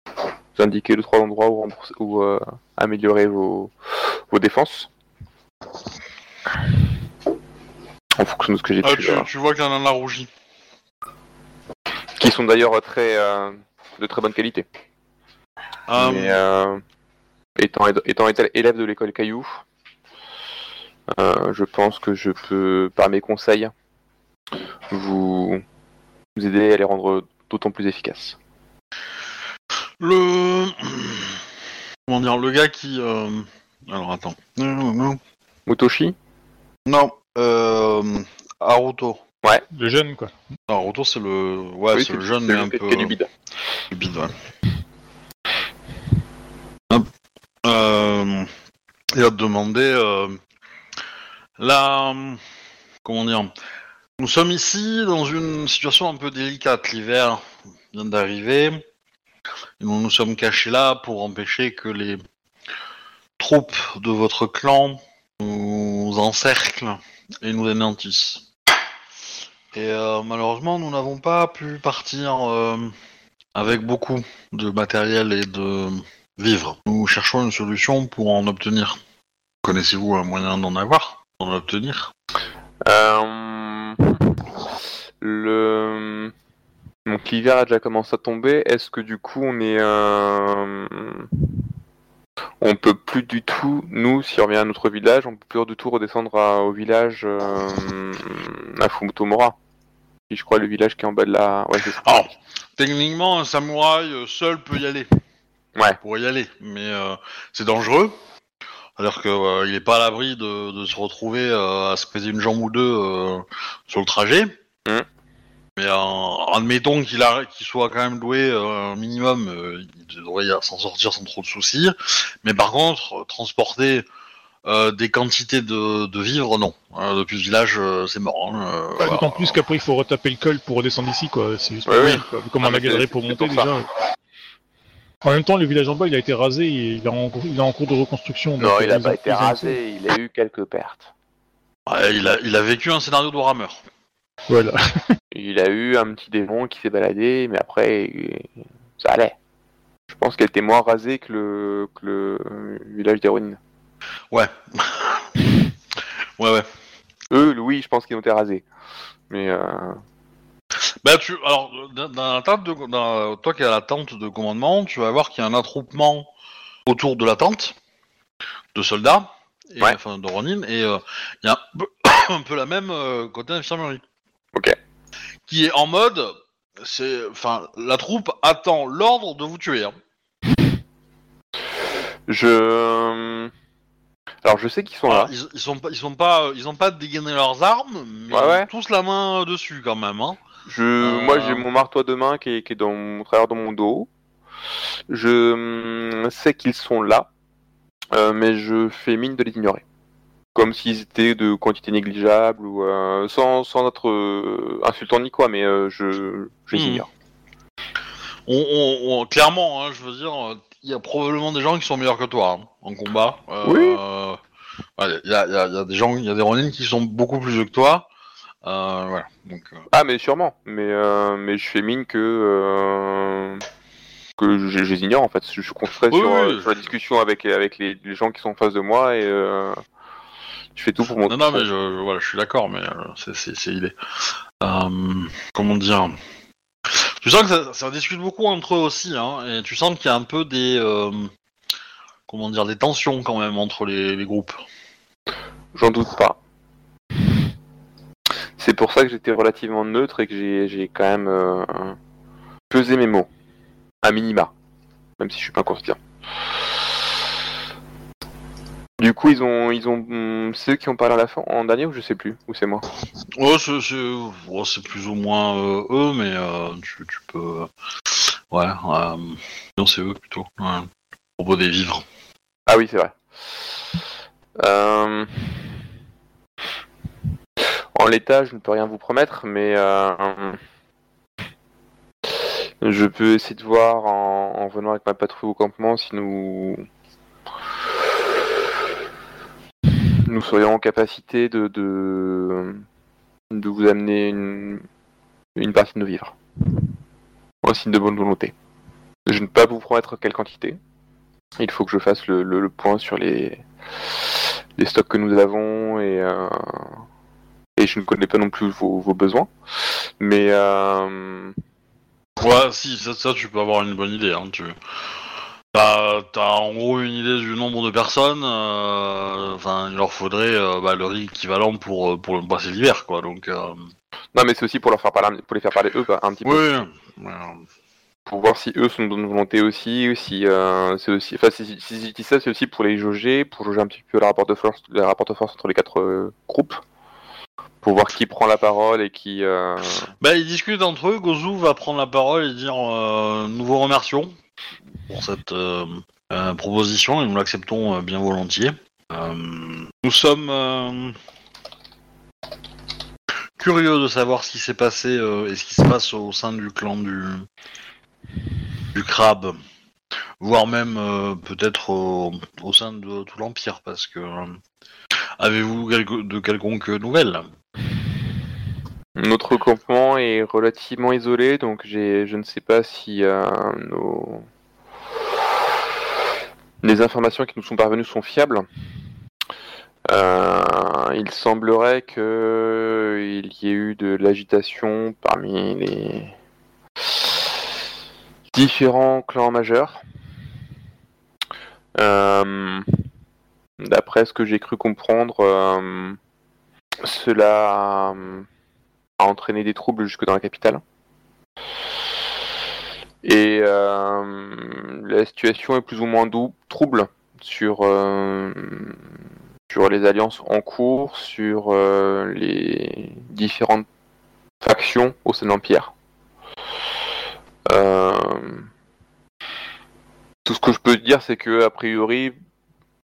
vous indiquer deux trois endroits où, rembourser- où, euh, améliorer vos, vos défenses. En fonction de ce que j'ai Ah, pu tu, vois que la nana rougit. Qui sont d'ailleurs très euh, de très bonne qualité. Euh, Mais euh, étant, étant élève de l'école Caillou, euh, je pense que je peux, par mes conseils, vous, vous aider à les rendre d'autant plus efficaces. Le. Comment dire, le gars qui. euh, Alors attends. Mutoshi? Non, euh. Haruto. Le jeune, quoi. Non, Haruto, c'est le. Ouais, Oui, c'est le jeune, mais un peu. a du bide. du bide, ouais. Euh, Il va te demander. euh, La. Comment dire Nous sommes ici dans une situation un peu délicate. L'hiver vient d'arriver. Nous nous sommes cachés là pour empêcher que les troupes de votre clan nous encerclent et nous anéantissent. Et euh, malheureusement, nous n'avons pas pu partir euh, avec beaucoup de matériel et de vivres. Nous cherchons une solution pour en obtenir. Connaissez-vous un moyen d'en avoir D'en obtenir? Euh, le... Donc l'hiver a déjà commencé à tomber. Est-ce que du coup on est... On peut plus du tout, nous, si on revient à notre village, on peut plus du tout redescendre à- au village euh, à Fumutomura. Qui je crois le village qui est en bas de la... Ouais. Alors, techniquement, un samouraï euh, seul peut y aller. Ouais. Pour y aller, mais euh, c'est dangereux. C'est-à-dire que euh, il est pas à l'abri de, de se retrouver à se péter une jambe ou deux sur le trajet. Mhm. Mais euh, admettons qu'il a- qu'il soit quand même doué euh, un minimum, euh, il devrait y- s'en sortir sans trop de soucis. Mais par contre, euh, transporter euh, des quantités de, de vivres, non. Euh, depuis le village, euh, c'est mort. hein, euh, Bah, voilà. D'autant plus qu'après, il faut retaper le col pour redescendre ici, quoi. C'est juste Ouais, pas oui. possible, quoi. Vu Comment Ah, on a galéré pour monter pour déjà. En même temps, le village en bas, il a été rasé et il est en, il est en cours de reconstruction. Non, il a ils pas été rasé, il a eu quelques pertes. Ouais, il, a, il a vécu un scénario de Warhammer. Voilà. Il a eu un petit démon qui s'est baladé, mais après, ça allait. Je pense qu'elle était moins rasée que le, que le village d'Héroïne. Ouais. ouais, ouais. Eux, oui, je pense qu'ils ont été rasés. Mais euh, Bah, tu, alors, dans la tente de, dans- toi qui es à la tente de commandement, tu vas voir qu'il y a un attroupement autour de la tente de soldats, et, Ouais. enfin de Ronin, et euh, il y a un peu, un peu la même euh, côté infirmerie. Ok. Qui est en mode, c'est, enfin, la troupe attend l'ordre de vous tuer. hein. je. Alors, je sais qu'ils sont là. ils, ils sont pas, ils sont pas, ils ont pas dégainé leurs armes, mais Ouais, ils ont ouais. tous la main dessus quand même. Hein. Je, Euh. Moi, j'ai mon marteau à deux mains qui est, qui est dans mon travers dans mon dos. Je hum, sais qu'ils sont là, euh, mais je fais mine de les ignorer. Comme s'ils étaient de quantité négligeable ou euh, sans, sans être euh, insultant ni quoi, mais euh, je, je les Hmm. ignore. On, on- on- clairement, hein, je veux dire, il y a probablement des gens qui sont meilleurs que toi hein, en combat. Oui. euh, ouais, Il y, a, il y il y a des gens, il y a des Ronin qui sont beaucoup plus vieux que toi. Voilà. Donc, Ah, mais sûrement. Mais, mais je fais mine que, que je, les ignore en fait. Je, suis concentré Oui, sur, oui, oui. sur la discussion avec, avec les, les gens qui sont en face de moi et je fais tout pour mon. non, non, mais je, je- voilà, je suis d'accord, mais euh, c'est, c'est, c'est idée. Euh, comment dire? Tu sens que ça, ça discute beaucoup entre eux aussi, hein, et tu sens qu'il y a un peu des, euh, comment dire, des tensions quand même entre les, les groupes. J'en doute pas. C'est pour ça que j'étais relativement neutre et que j'ai- j'ai quand même euh, pesé mes mots. À minima. Même si je suis pas conscient. Du coup, ils ont, ils ont, c'est eux qui ont parlé à la fin, en dernier ou je sais plus, ou c'est moi. Ouais, c'est c'est- ouais, c'est plus ou moins euh, eux, mais euh, tu, tu peux. Ouais, euh, non, c'est eux plutôt. Ouais. À propos des vivres. Ah oui, c'est vrai. Euh, En l'état, je ne peux rien vous promettre, mais euh, je peux essayer de voir en, en venant avec ma patrouille au campement si nous nous serions en capacité de de, de vous amener une, une partie de nos vivres. Un signe de bonne volonté. Je ne peux pas vous promettre quelle quantité. Il faut que je fasse le, le- point sur les, les stocks que nous avons et, euh, et je ne connais pas non plus vos, vos besoins. Mais euh, Ouais, si, ça, ça, tu peux avoir une bonne idée. Hein, tu... T'as t'as en gros une idée du nombre de personnes. euh, Enfin, il leur faudrait euh, bah, le riz équivalent pour, euh, pour passer l'hiver, quoi. Donc, non, mais c'est aussi pour leur faire parler, pour les faire parler eux un petit peu, oui. pour voir si eux sont de bonne volonté aussi, ou si euh, c'est aussi, enfin si, ça, c'est aussi pour les jauger, pour jauger un petit peu le rapport de force, le rapport de force entre les quatre euh, groupes, pour voir qui prend la parole et qui. euh, Bah, ils discutent entre eux. Gozu va prendre la parole et dire euh, Nous vous remercions pour cette euh, euh, proposition et nous l'acceptons euh, bien volontiers. Nous sommes curieux de savoir ce qui s'est passé et ce qui se passe au sein du clan du, crabe, voire même peut-être au, sein de tout l'Empire, parce que. Avez-vous de quelconques nouvelles? Notre campement est relativement isolé, donc je ne sais pas si nos... les informations qui nous sont parvenues sont fiables. Euh, il semblerait que il y ait eu de l'agitation parmi les différents clans majeurs. Euh, D'après ce que j'ai cru comprendre, euh, cela a entraîné des troubles jusque dans la capitale. Et euh, la situation est plus ou moins trouble sur, euh, sur les alliances en cours, sur euh, les différentes factions au sein de l'Empire. Tout ce que je peux dire, c'est que a priori,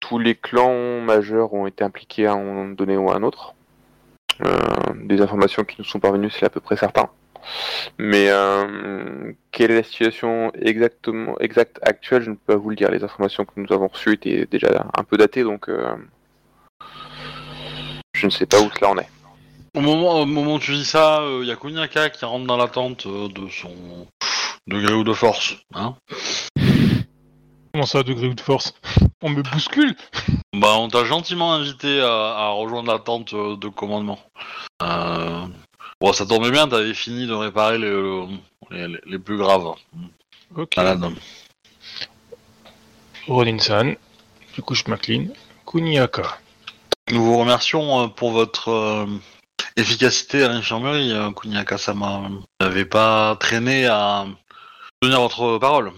tous les clans majeurs ont été impliqués à un moment donné ou à un autre. Des informations qui nous sont parvenues, c'est à peu près certain. Mais euh, quelle est la situation exactement exacte actuelle, je ne peux pas vous le dire. Les informations que nous avons reçues étaient déjà un peu datées, donc euh, je ne sais pas où cela en est. Au moment, au moment où tu dis ça, il y a Kuniaka qui rentre dans la tente euh, de son degré ou de force. Hein Comment ça, degré ou de force? On me bouscule bah, on t'a gentiment invité à, à rejoindre la tente euh, de commandement. Euh, Bon, ça tombait bien, t'avais fini de réparer les, les, les plus graves Ok. malades. Ronin-san, du coup je m'incline. Kuniaka. Nous vous remercions euh, pour votre euh, efficacité à l'infirmerie, euh, Kuniaka-sama. Vous n'avez pas traîné à tenir votre parole.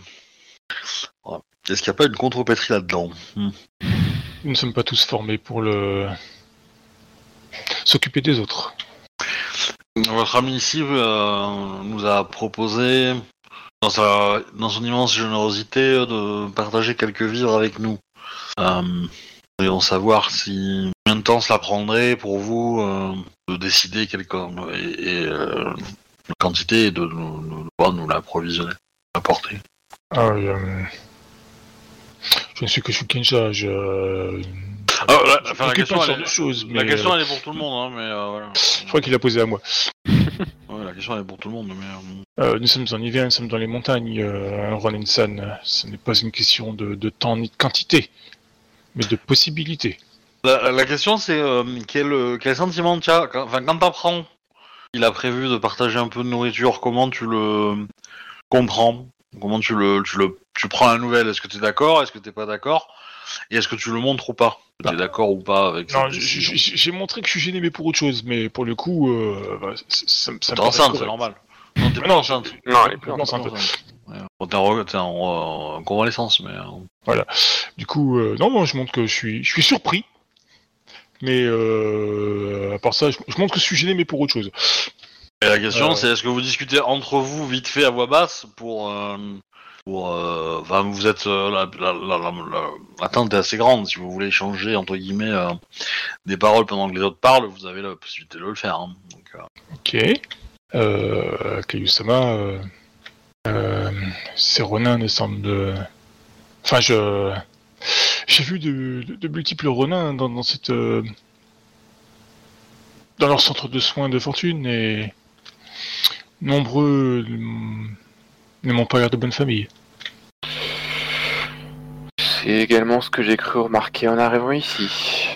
Est-ce qu'il n'y a pas une contrepétrie là-dedans? Hmm. Nous ne sommes pas tous formés pour le... s'occuper des autres. Votre ami ici euh, nous a proposé, dans, sa, dans son immense générosité, de partager quelques vivres avec nous. Euh, et en savoir si combien de temps cela prendrait pour vous euh, de décider quelle et, et, euh, quantité et de nous, nous, de pouvoir nous l'approvisionner, l'apporter. Ah, euh, Je ne suis que Shukenja, je... Ah, la, enfin, la question, elle est, de choses, la mais, question elle est pour tout le monde, hein, mais euh, voilà. Je crois qu'il a posé à moi. Ouais, la question elle est pour tout le monde, mais euh, Euh, nous sommes en hiver, nous sommes dans les montagnes, euh, Ronin-san. Ce n'est pas une question de, de temps ni de quantité, mais de possibilité. La, la question c'est euh, quel, quel sentiment tu as quand, quand t'apprends il a prévu de partager un peu de nourriture, comment tu le comprends? Comment tu le, tu le tu prends la nouvelle? Est-ce que tu es d'accord? Est-ce que t'es pas d'accord? Et est-ce que tu le montres ou pas Tu es Bah. d'accord ou pas avec Non, j'ai montré que je suis gêné, mais pour autre chose. Mais pour le coup, euh, bah, ça, me- ça T'es paraît enceinte, c'est normal. Non, t'es pas non, enceinte. Non, elle est plus enceinte. Bon, T'es en, t'es en, euh, convalescence, mais. euh, Du coup, euh, non, non, je montre que je suis, je suis surpris. Mais euh, à part ça, je, je montre que je suis gêné, mais pour autre chose. Et la question, Euh. c'est est-ce que vous discutez entre vous vite fait à voix basse pour. euh, pour euh, vous êtes. euh, la, la, la, la- est assez grande. Si vous voulez échanger, entre guillemets, euh, des paroles pendant que les autres parlent, vous avez la possibilité de le faire. hein. Donc, Ok. Euh, Kayusama, renins ne semblent de... Enfin, je... J'ai vu de, de- de multiples renins dans, dans cette... dans leur centre de soins de fortune et... Nombreux euh, ne m'ont pas l'air de bonne famille. C'est également ce que j'ai cru remarquer en arrivant ici.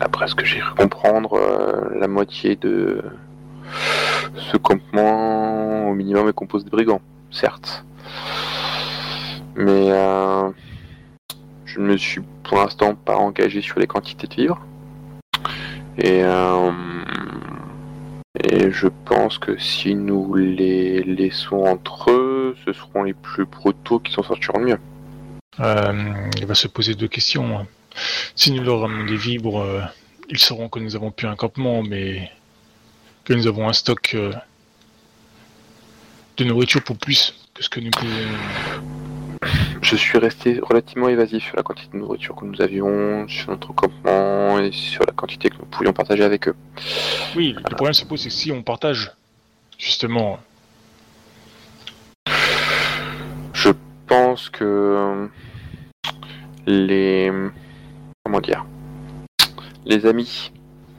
D'après ce que j'ai cru comprendre, euh, la moitié de ce campement, au minimum, est composé de brigands, certes. Mais euh, je ne me suis pour l'instant pas engagé sur les quantités de vivres. Et, euh, et je pense que si nous les laissons entre eux, ce seront les plus brutaux qui s'en sortiront mieux. Euh, il va se poser deux questions. Si nous leur ramenons des vibres, euh, ils sauront que nous avons plus un campement, mais que nous avons un stock euh, de nourriture pour plus que ce que nous pouvons. Je suis resté relativement évasif sur la quantité de nourriture que nous avions, sur notre campement et sur la quantité que nous pouvions partager avec eux. Oui, le problème se pose, c'est que si on partage, justement, Je pense que les comment dire les amis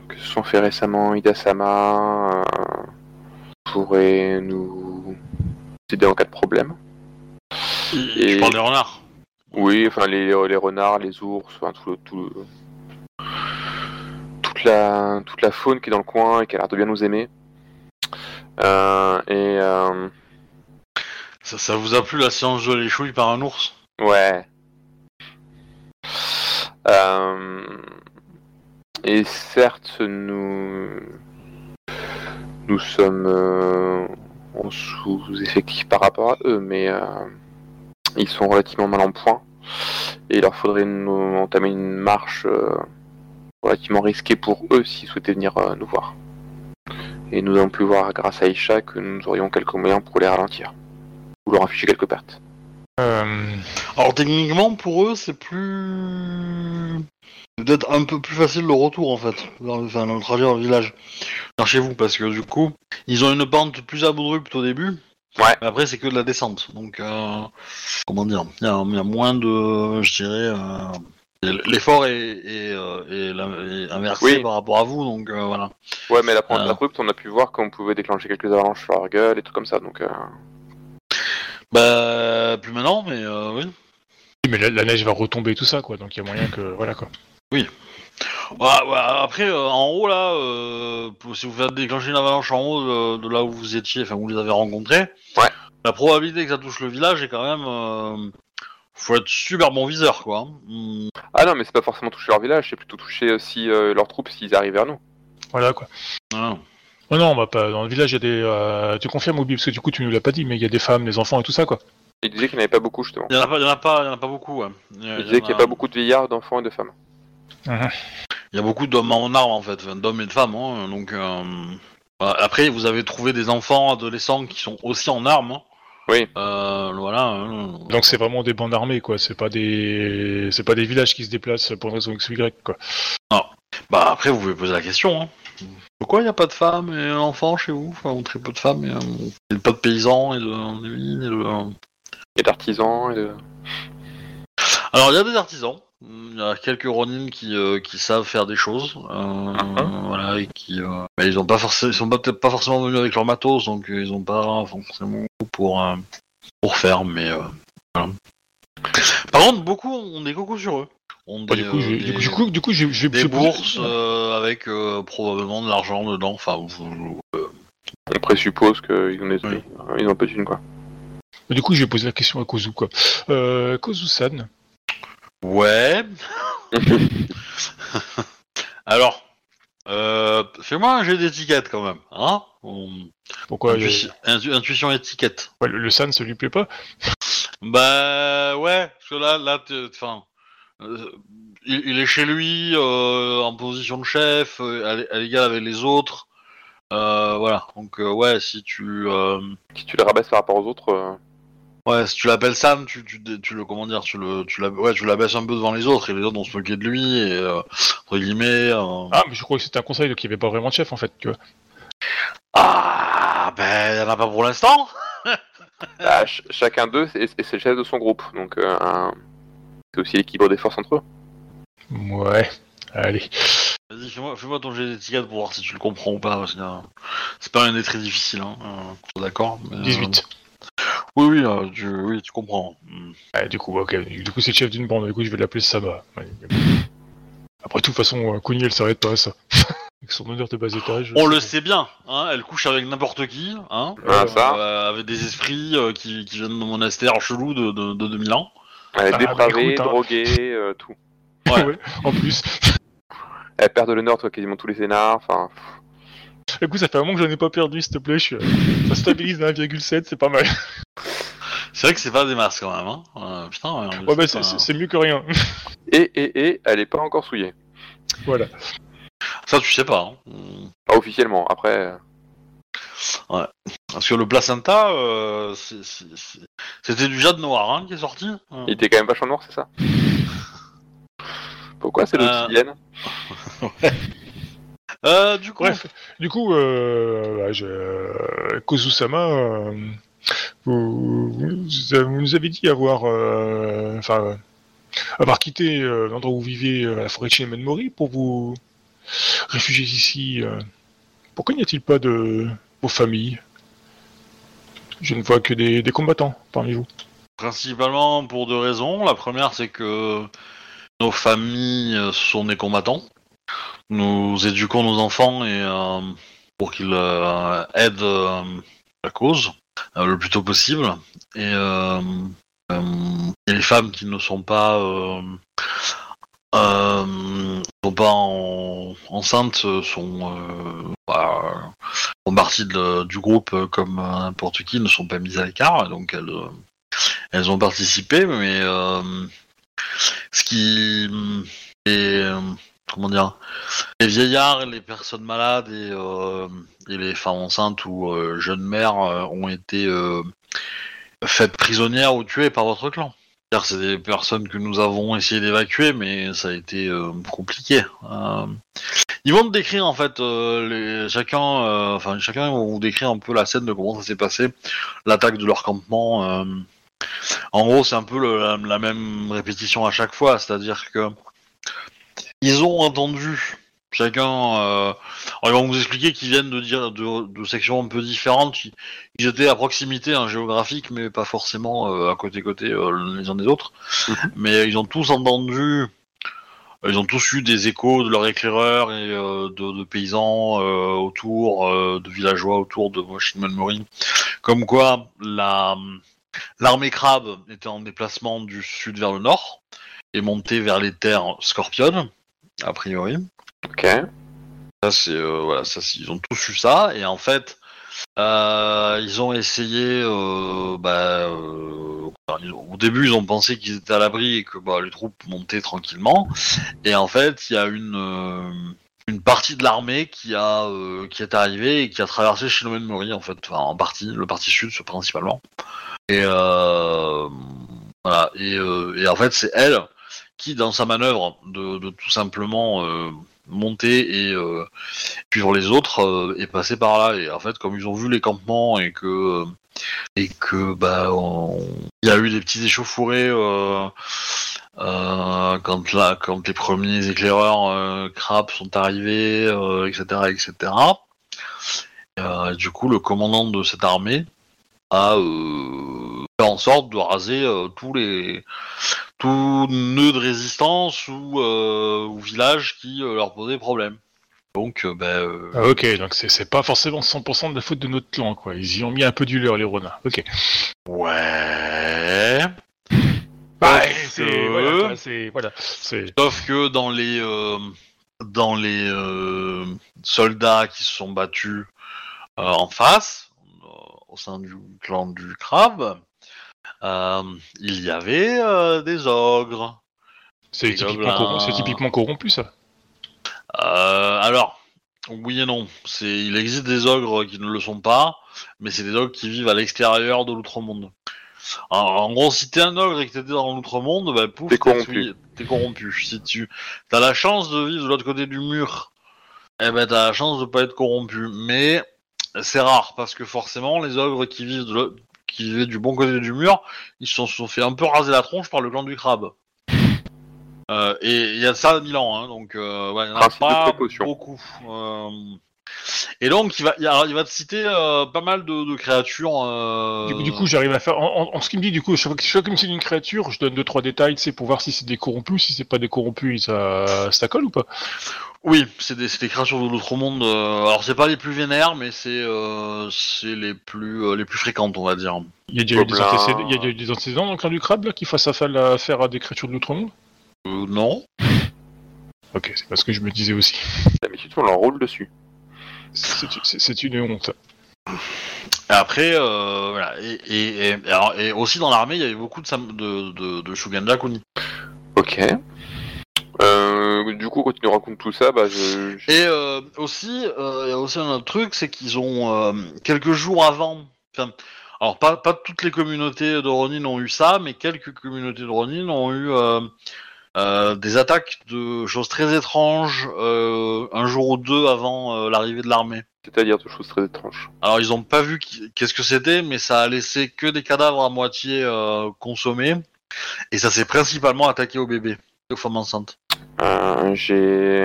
que se sont fait récemment Ida-sama euh, pourraient nous aider en cas de problème. Je parle des renards. Oui, enfin les, les renards, les ours, enfin tout, le- tout le- toute la toute la faune qui est dans le coin et qui a l'air de bien nous aimer. Euh, et euh, Ça, ça vous a plu la séance de l'échouille par un ours? Ouais. Euh, et certes, nous nous sommes euh, en sous-effectif par rapport à eux, mais euh, ils sont relativement mal en point. Et il leur faudrait entamer une marche euh, relativement risquée pour eux s'ils souhaitaient venir euh, nous voir. Et nous avons pu voir grâce à Isha que nous aurions quelques moyens pour les ralentir. Ou leur afficher quelques pertes. euh, Alors techniquement, pour eux, c'est plus... Peut-être un peu plus facile le retour, en fait, dans le, trajet dans le village, vers chez vous, parce que du coup, ils ont une pente plus abrupte au début, Ouais. mais après c'est que de la descente, donc, euh, comment dire, il y, a il y a moins de, je dirais, euh, l'effort est, est, euh, est la- est inversé Oui. par rapport à vous, donc euh, voilà. Ouais, mais la pente abrupte, on a pu voir qu'on pouvait déclencher quelques avalanches sur leur gueule et tout comme ça, donc... euh, Bah, plus maintenant, mais euh, oui. oui, mais la, la neige va retomber, tout ça, quoi. Donc il y a moyen que, voilà, quoi. Ouais, ouais, après, euh, en haut, là, euh, pour- si vous faites déclencher une avalanche en haut de, de là où vous étiez, enfin, où vous les avez rencontrés, Ouais. la probabilité que ça touche le village est quand même. euh, faut être super bon viseur, quoi. Hmm. Ah non, mais c'est pas forcément toucher leur village, c'est plutôt toucher aussi euh, leurs troupes s'ils arrivent vers nous. Voilà, quoi. Voilà. Oh non, on va pas. Dans le village, il y a des. euh, tu confirmes, Obi, parce que du coup, tu nous l'as pas dit, mais il y a des femmes, des enfants et tout ça, quoi. Il disait qu'il n'y en avait pas beaucoup, justement. Il y en a pas, il y en a pas, il y en a pas beaucoup, ouais. Il y, disait qu'il n'y a pas beaucoup de vieillards, d'enfants et de femmes. Il y a beaucoup d'hommes en armes, en fait, enfin, d'hommes et de femmes, hein, donc. euh, voilà. Après, vous avez trouvé des enfants, adolescents qui sont aussi en armes. hein. Oui. Euh, voilà. hein. Donc c'est vraiment des bandes armées, quoi. C'est pas des. C'est pas des villages qui se déplacent pour une raison X ou Y, quoi. Bah après vous pouvez poser la question. Hein. Pourquoi il n'y a pas de femmes et d'enfants chez vous? Enfin, ou très peu de femmes et, euh, et pas de paysans de, et de... Et d'artisans et de... Alors il y a des artisans. Il y a quelques Ronin qui, euh, qui savent faire des choses, euh, Mhm. voilà, et qui, euh, mais ils ont pas forcément, ils sont pas- peut-être pas forcément venus avec leur matos, donc euh, ils ont pas forcément pour euh, pour faire, mais euh, voilà. Par contre, beaucoup ont des cocos sur eux. Ont Bah, des, du coup, euh, je- des- du coup, du coup, du coup, j'ai j'ai- des bourses euh, avec euh, probablement de l'argent dedans. Enfin, On présuppose qu'ils ont, des... Oui. ils ont peu de quoi. Du coup, je vais poser la question à Kozu, quoi. Euh, Kozu-san, Ouais. Alors, euh, fais-moi un jeu d'étiquette quand même, hein On- pourquoi Intuition, intu- intuition étiquette. ouais, le, le san, ça lui plaît pas Bah ouais, parce que là, là, t'es- enfin, euh, il, il est chez lui, euh, en position de chef, euh, à, l'é- à l'égal avec les autres. Euh, voilà, donc euh, ouais, si tu, euh, Si tu les rabaisses par rapport aux autres, euh, ouais, si tu l'appelles Sam, tu, tu, tu le, comment dire, tu le, tu la, ouais, tu l'abaisses un peu devant les autres et les autres vont se moquer de lui et euh, entre guillemets. euh, Ah, mais je crois que c'était un conseil, donc il n'y avait pas vraiment de chef, en fait, tu vois. Ah, ben, y en a pas pour l'instant. ch- chacun d'eux, c'est c'est le chef de son groupe. Donc, euh, un- c'est aussi l'équilibre des forces entre eux. Ouais, allez. Vas-y, fais-moi, fais-moi ton jet d'étiquette pour voir si tu le comprends ou pas. parce que, euh, c'est pas un des très difficile, hein. euh, d'accord. mais, euh, 18. Oui, oui, euh, tu, oui, tu comprends. Hmm. Du coup, ok. Du coup, c'est le chef d'une bande, du coup, je vais l'appeler. Ouais. Après, de toute façon, euh, Kuni, elle s'arrête pas à ça. Avec son honneur de bas étage. On le sait bien, hein, elle couche avec n'importe qui, hein, Ah, ça. euh, avec des esprits euh, qui, qui viennent de monastères chelous de, de, de 2000 ans. Elle est Ah, dépravée, écoute, hein. droguée, euh, tout. Ouais. Ouais, en plus. Elle perd de l'honneur sur quasiment tous les scénars. Enfin, Écoute, ça fait un moment que j'en ai pas perdu, s'il te plaît. Je suis... Ça stabilise à 1,7, c'est pas mal. C'est vrai que c'est pas des masses quand même, hein. Euh, putain, ouais, Ouais, bah, c'est mieux que rien. et, et, et, elle est pas encore souillée. voilà. Ça, tu sais pas. hein. Pas officiellement. Après, euh, Parce que le placenta, euh, c'est- c'est- c'est- c'était du jade noir hein, qui est sorti. Euh, il était quand même vachement noir, c'est ça? Pourquoi c'est Euh, l'obsidienne Euh, du coup, Bref, du coup, euh, bah, je... euh, Kozu-sama, vous, vous- vous nous avez dit avoir, enfin, avoir quitté l'endroit où vous vivez, la forêt de Shinemenmori, pour vous réfugier ici. Pourquoi n'y a-t-il pas de vos familles Je ne vois que des, des combattants parmi vous. principalement pour deux raisons. La première, c'est que nos familles sont des combattants. Nous éduquons nos enfants et euh, pour qu'ils euh, aident euh, la cause le plus tôt possible. Et, les femmes qui ne sont pas sont pas en- enceintes sont, bah, font partie du groupe comme n'importe qui, ne sont pas mises à l'écart, donc elles, elles ont participé, mais ce qui est comment dire, les vieillards, les personnes malades et, euh, et les femmes enceintes ou euh, jeunes mères euh, ont été faites prisonnières ou tuées par votre clan. C'est des personnes que nous avons essayé d'évacuer, mais ça a été compliqué. Ils vont te décrire en fait, chacun, enfin chacun va vous décrire un peu la scène de comment ça s'est passé, l'attaque de leur campement. en gros, c'est un peu la même répétition à chaque fois, c'est-à-dire que ils ont entendu chacun. euh, alors ils vont vous expliquer qu'ils viennent de dire de, de sections un peu différentes. Ils, ils étaient à proximité en géographique, mais pas forcément euh, à côté côté euh, les uns des autres. Mais ils ont tous entendu. Ils ont tous eu des échos de leurs éclaireurs et euh, de, de paysans euh, autour, euh, de villageois autour de Shinmonmori, comme quoi la l'armée crabe était en déplacement du sud vers le nord et montait vers les terres scorpionnes, a priori. Ok. Ça c'est euh, voilà, ça c'est- ils ont tous eu ça et en fait euh, ils ont essayé euh, bah, euh, enfin, ils ont- au début ils ont pensé qu'ils étaient à l'abri et que bah, les troupes montaient tranquillement et en fait il y a une euh, une partie de l'armée qui a euh, qui est arrivée et qui a traversé Shinomemori en fait enfin, en partie le parti sud principalement et euh, voilà et, euh, et en fait c'est elle qui dans sa manœuvre de, tout simplement euh, monter et euh, suivre les autres euh, est passé par là. Et en fait comme ils ont vu les campements et que euh, et que bah on- il y a eu des petits échauffourées euh, quand là quand les premiers éclaireurs crap sont arrivés etc etc et du coup le commandant de cette armée a en sorte de raser euh, tous les tout nœud de résistance ou, euh, ou village qui euh, leur posait problème. Donc, euh, euh, Ah, ok, donc c'est pas forcément 100% de la faute de notre clan, quoi. Ils y ont mis un peu du leur, les renards. Ok. ouais. Bah, c'est voilà, Sauf que dans les dans les euh, soldats qui se sont battus euh, en face, euh, au sein du clan du crabe, il y avait euh, des ogres. c'est typiquement, corrompu, c'est typiquement corrompu, ça. Euh, alors, oui et non. Il existe des ogres qui ne le sont pas, mais c'est des ogres qui vivent à l'extérieur de l'outre-monde. En, en gros, si t'es un ogre et que t'étais dans l'outre-monde, bah pouf, T'es corrompu. T'es corrompu. Si tu as la chance de vivre de l'autre côté du mur, eh ben t'as la chance de pas être corrompu. Mais c'est rare parce que forcément, les ogres qui vivent de l'autre- qui vivaient du bon côté du mur, ils se sont, fait un peu raser la tronche par le clan du crabe. Euh, et il y a ça à Milan, hein, donc euh, ouais, il y en a de pas beaucoup. Et donc il va, il, alors, il va te citer euh, pas mal de, de créatures. euh, Du, du coup, j'arrive à faire. En, en- en ce qu'il me dit, du coup, chaque fois que chaque fois qu'il me cite une créature, je donne deux trois détails, sais, pour voir si c'est des corrompus, si c'est pas des corrompus, ça, ça colle ou pas? Oui, c'est des, c'est des créatures de l'autre monde. euh, alors c'est pas les plus vénères, mais c'est euh, c'est les plus euh, les plus fréquentes, on va dire. Il y a déjà eu des Gobelins. antécédents, il y a déjà eu des antécédents dans le clan du crabe là qui fassent affaire à, faire à des créatures de l'outre-monde Euh, non. Ok, c'est pas ce que je me disais aussi. D'habitude, on leur roule dessus. C'est une honte. Après, euh, voilà. Et, et, et, alors, et aussi dans l'armée, il y avait beaucoup de de, de, de Shuganja Kuni. Ok. Euh, du coup, quand tu nous racontes tout ça, bah, je. je- Et euh, aussi, euh, il y a aussi un autre truc, c'est qu'ils ont euh, quelques jours avant. Enfin, alors pas, pas toutes les communautés de Ronin ont eu ça, mais quelques communautés de Ronin ont eu euh, des attaques de choses très étranges euh, un jour ou deux avant euh, l'arrivée de l'armée. C'est-à-dire de choses très étranges. Alors ils ont pas vu qu'est-ce que c'était, mais ça a laissé que des cadavres à moitié consommés, et ça s'est principalement attaqué aux bébés, aux femmes enceintes. J'ai.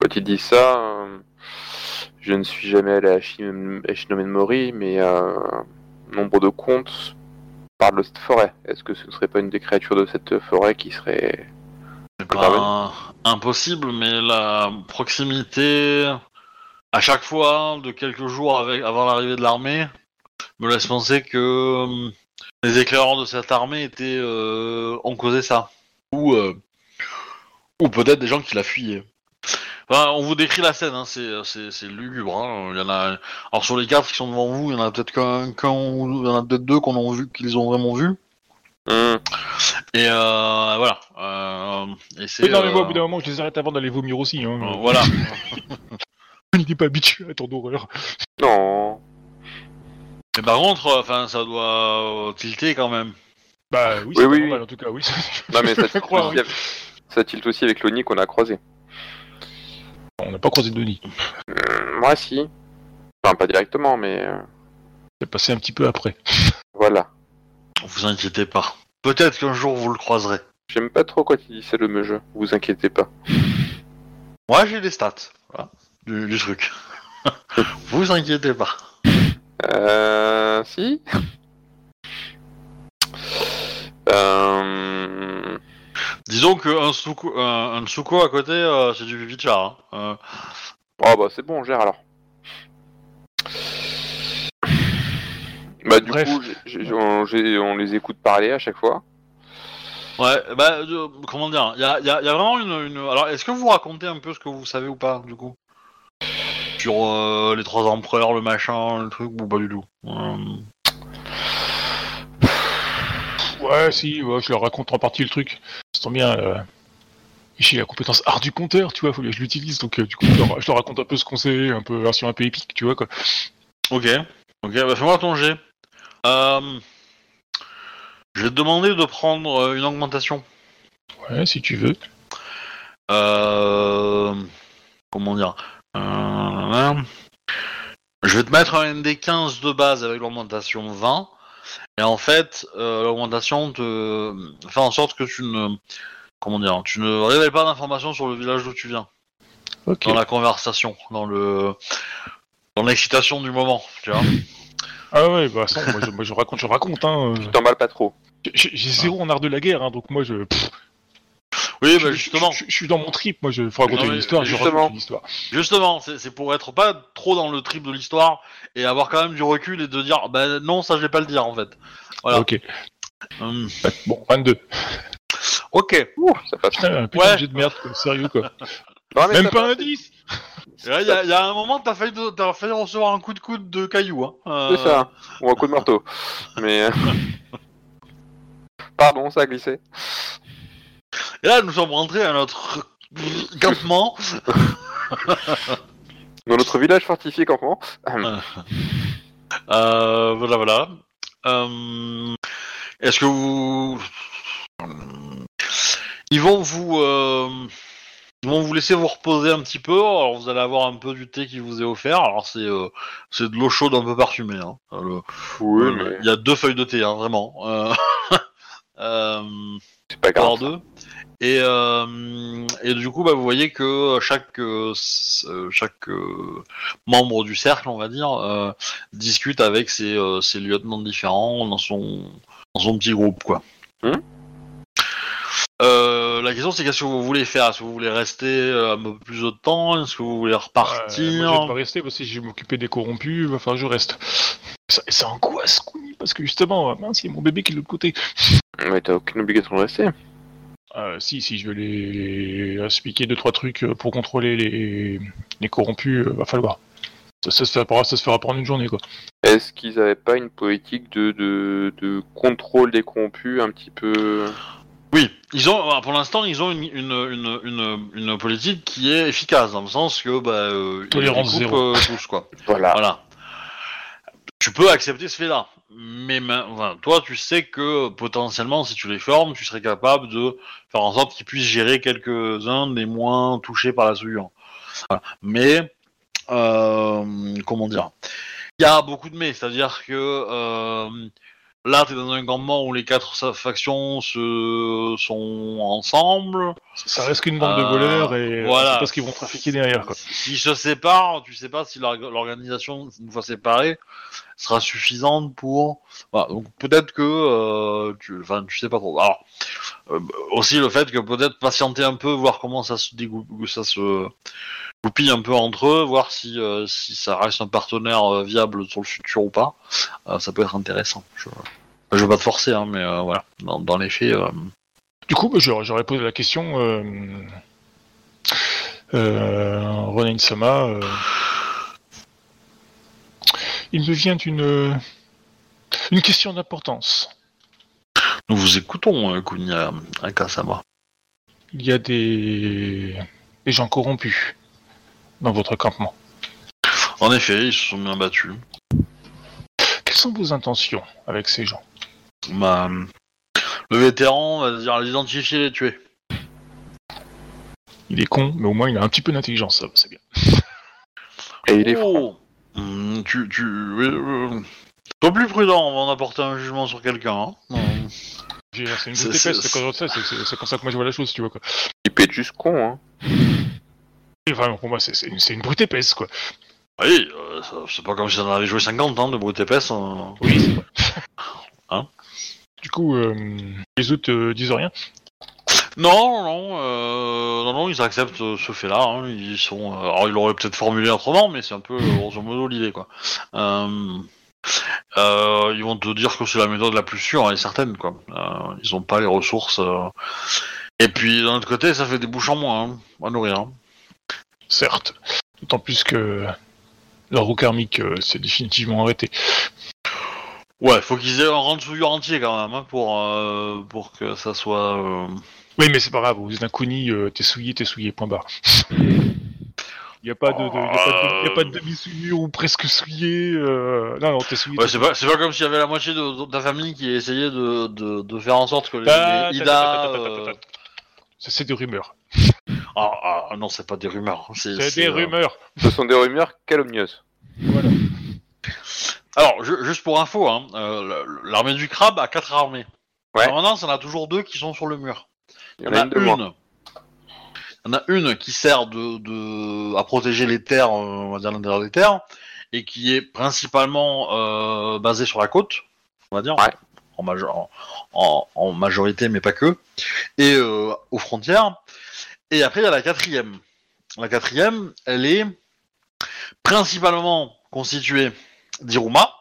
Quand il dit ça, je ne suis jamais allé à Shin- à Shinomen Mori, mais nombre de contes parlent de cette forêt. Est-ce que ce ne serait pas une des créatures de cette forêt qui serait. Peut pas impossible, mais la proximité à chaque fois de quelques jours avec, avant l'arrivée de l'armée me laisse penser que euh, les éclaireurs de cette armée étaient euh, ont causé ça, ou euh, ou peut-être des gens qui la fuyaient. Enfin, on vous décrit la scène, hein, c'est c'est c'est lugubre. Hein. Il y en a, alors sur les quatre qui sont devant vous, il y en a peut-être qu'un, qu'un ou- il y en a peut-être deux qu'on ont vu, qu'ils ont vraiment vu. Hmm. Et euh, voilà. Euh, et c'est. Oui, non, mais moi, euh, au bout d'un moment, je les arrête avant d'aller vomir aussi. Hein. euh, voilà. Je n'étais pas habitué à tant d'horreur. Non. Mais par contre, euh, enfin, ça doit euh, tilter quand même. Bah oui, Oui, c'est oui, pas oui. normal, en tout cas, oui. Non, mais ça tilte crois, aussi, oui. avec... ça tilte aussi avec l'ONI qu'on a croisé. On n'a pas croisé de nid. Hmm, moi, si. Enfin, pas directement, mais. euh, C'est passé un petit peu après. Voilà. Vous inquiétez pas. Peut-être qu'un jour vous le croiserez. J'aime pas trop quand il dit ça le me jeu. Vous inquiétez pas. Moi, j'ai les stats voilà, du, du truc. vous inquiétez pas. Euh. Si Euh. Disons qu'un Tsuko, un, un Tsuko à côté, euh, c'est du Vivichar. Hein. Euh, Oh bah c'est bon, on gère alors. Bah du Bref. coup, j'ai- j'ai- on, j'ai- on les écoute parler à chaque fois. Ouais, bah, euh, comment dire, il y a, y a- y a vraiment une, une- Alors, est-ce que vous racontez un peu ce que vous savez ou pas, du coup? Sur euh, les trois empereurs, le machin, le truc, ou pas du tout? Euh, Ouais, si, ouais, je leur raconte en partie le truc. Ça tombe bien. Euh... J'ai la compétence art du compteur, tu vois, faut que je l'utilise, donc euh, du coup, je leur, je leur raconte un peu ce qu'on sait, un peu version un peu épique, tu vois, quoi. Ok, ok, bah fais-moi ton jet. Euh, je vais te demander de prendre euh, une augmentation. Ouais, si tu veux. Euh, comment dire Euh, Je vais te mettre un ND15 de base avec l'augmentation 20. Et en fait, euh, l'augmentation te fait en sorte que tu ne... Comment dire Tu ne révèles pas d'informations sur le village d'où tu viens. Dans la conversation, dans le... Dans l'excitation du moment, tu vois. Ah ouais, bah ça, moi je, moi, je raconte, je raconte, hein. Tu t'emballes pas trop. J'ai j'ai zéro en art de la guerre, hein, donc moi je. pff, Oui, je, bah justement, je, je suis dans mon trip, moi, je faut raconter Non, une histoire, je justement. raconte une histoire. justement, c'est c'est pour être pas trop dans le trip de l'histoire et avoir quand même du recul et de dire, bah non, ça je vais pas le dire en fait. Voilà. Ok, Hum, bon, 22. ok. Ouh, ça passe. Putain, un Ouais. de merde, quoi. sérieux quoi. Non, mais Même pas un passe. 10 Il y, a- y a un moment, t'as failli, de- failli recevoir un coup de coude de caillou. Hein. Euh, C'est ça. Ou un coup de marteau. Mais. euh, Pardon, ça a glissé. Et là, nous sommes rentrés à notre campement. Dans notre village fortifié campement. Euh, voilà, voilà. Euh, Est-ce que vous... Ils vont vous... euh, Ils vont vous laisser vous reposer un petit peu. Alors, vous allez avoir un peu du thé qui vous est offert. Alors, c'est c'est de l'eau chaude un peu parfumée. Hein. Le- Oui, le- mais Il y a deux feuilles de thé, hein, vraiment. Euh, euh, c'est pas par grave. deux. Et, euh, et du coup, bah, vous voyez que chaque, euh, euh, chaque euh, membre du cercle, on va dire, euh, discute avec ses, euh, ses lieutenants différents dans son, dans son petit groupe, quoi. Euh, la question c'est qu'est-ce que vous voulez faire? Est-ce que vous voulez rester euh, un peu plus de temps? Est-ce que vous voulez Euh, repartir moi, je vais pas rester parce que si je vais m'occuper des corrompus, il va falloir que je reste. Ça, ça angoisse, quoi, parce que justement, euh, mince, il y a mon bébé qui est de l'autre côté. Mais t'as aucune obligation de rester. Euh, si, si, je vais les, les expliquer deux trois trucs euh, pour contrôler les, les corrompus, euh, va falloir. Ça, ça se fera, ça se fera en une journée, quoi. Est-ce qu'ils avaient pas une politique de, de, de contrôle des corrompus un petit peu? Oui, ils ont, pour l'instant, ils ont une, une, une, une, une politique qui est efficace, dans le sens que bah, euh, ils Tolérance coupent, zéro. euh, tous, quoi. Voilà. Voilà. Tu peux accepter ce fait-là, mais enfin, toi, tu sais que potentiellement, si tu les formes, tu serais capable de faire en sorte qu'ils puissent gérer quelques-uns des moins touchés par la souillure. Voilà. Mais, euh, comment dire? Il y a beaucoup de mais, c'est-à-dire que euh, là, tu es dans un campement où les quatre factions se sont ensemble. Ça reste qu'une bande de Euh, voleurs et voilà. c'est pas ce qu'ils vont trafiquer derrière, quoi. S'ils se séparent, tu sais pas si l'org- l'organisation, une fois séparée, sera suffisante pour. Voilà, donc peut-être que. euh, tu... Enfin, tu sais pas trop. Alors, euh, aussi le fait que peut-être patienter un peu, voir comment ça se dégou... ça se goupille un peu entre eux, voir si, euh, si ça reste un partenaire viable sur le futur ou pas. Ça peut être intéressant. Je, je veux pas te forcer, hein, mais voilà. Dans, dans les faits. Du coup, j'aurais posé la question. Euh, euh, Ronin Sama, euh, il me vient une une question d'importance. Nous vous écoutons, euh, Kunya Akasama. Il y a des des gens corrompus dans votre campement. En effet, ils se sont bien battus. Quelles sont vos intentions avec ces gens? Bah, le vétéran va dire l'identifier et les tuer. Il est con, mais au moins il a un petit peu d'intelligence, ça, c'est bien. Et il est. Oh Hum, tu, tu, oui, euh, Sois plus prudent avant d'apporter un jugement sur quelqu'un. Hein. C'est une c'est- épaisse, c'est comme ça, c'est- c'est c'est comme ça que moi je vois la chose, tu vois quoi. Il être juste con, hein. Et vraiment, pour moi, c'est une, brute épaisse, quoi. Oui, euh, c'est pas comme si on avait joué 50 ans de brute épaisse. hein. Oui, c'est vrai. Hein Du coup, euh, les autres euh, disent rien. Non, non, euh, non, non, ils acceptent euh, ce fait-là. hein. Ils sont, euh, alors ils l'auraient peut-être formulé autrement, mais c'est un peu euh, grosso modo l'idée, quoi. Euh, euh, ils vont te dire que c'est la méthode la plus sûre et certaine, quoi. Euh, ils ont pas les ressources. euh. Et puis d'un autre côté, ça fait des bouches en moins hein, à nourrir. hein. Certes. D'autant plus que leur roue karmique euh, s'est définitivement arrêté. Ouais, faut qu'ils aient un rang de souillure entier quand même hein, pour euh, pour que ça soit. euh, Oui, mais c'est pas grave, vous êtes un Kuni, euh, t'es souillé, t'es souillé, point barre. Il n'y a pas de, de, y a pas de, y a pas de demi-souillure ou presque souillé. Euh... Non, non, t'es souillé. Ouais, t'es c'est pas, c'est pas comme s'il y avait la moitié de, de ta famille qui essayait de, de, de faire en sorte que les, Ta- les ta- Ida. ta- ta- ta- ta- ta- euh, Ça, c'est des rumeurs. Ah, ah, non, c'est pas des rumeurs. C'est C'est des euh, rumeurs. Ce sont des rumeurs calomnieuses. Voilà. Alors, ju- juste pour info, hein, euh, l'armée du crabe a quatre armées. Ouais. Maintenant, il y en a toujours deux qui sont sur le mur. Il y en a une de moins. Il y en a une qui sert de, de à protéger les terres, euh, on va dire l'intérieur des terres, et qui est principalement euh, basée sur la côte, on va dire. Ouais. en, majo- en, en majorité, mais pas que, et euh, aux frontières. Et après, il y a la quatrième. La quatrième, elle est principalement constituée d'Iruma,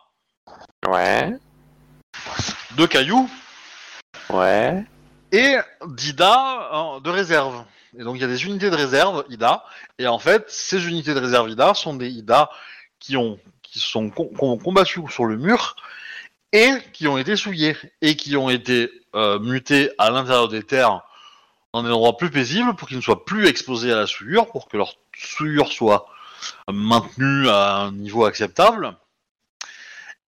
Ouais. de cailloux Ouais. Et d'IDA de réserve. Et donc il y a des unités de réserve IDA, et en fait ces unités de réserve IDA sont des IDA qui ont qui sont com- com- combattus sur le mur et qui ont été souillés et qui ont été euh, mutés à l'intérieur des terres dans des endroits plus paisibles pour qu'ils ne soient plus exposés à la souillure, pour que leur souillure soit maintenue à un niveau acceptable.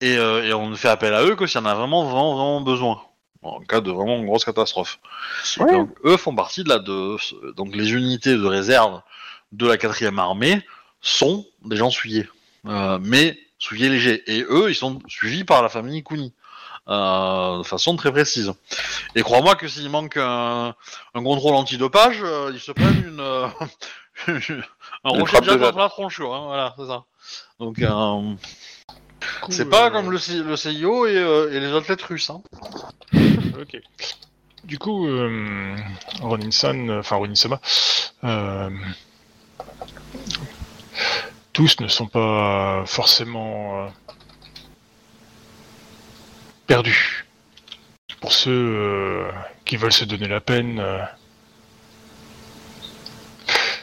Et, euh, on ne fait appel à eux que s'il y en a vraiment, vraiment besoin en cas de vraiment grosse catastrophe. Ouais. Donc eux font partie de la de donc les unités de réserve de la quatrième armée sont des gens souillés, euh, mais souillés légers. Et eux, ils sont suivis par la famille Kuni. euh, de façon très précise. Et crois-moi que s'il manque un, un contrôle antidopage, euh, ils se prennent une, euh, un Une rocher jade. dans la tronchure, hein, voilà, c'est ça. Donc euh, c'est pas euh, comme le, C- le CIO et, euh, et les athlètes russes. Hein. Ok. Du coup, euh, Ronin-san, euh, enfin Ronin-sama, euh, tous ne sont pas forcément euh, perdus. Pour ceux euh, qui veulent se donner la peine, euh,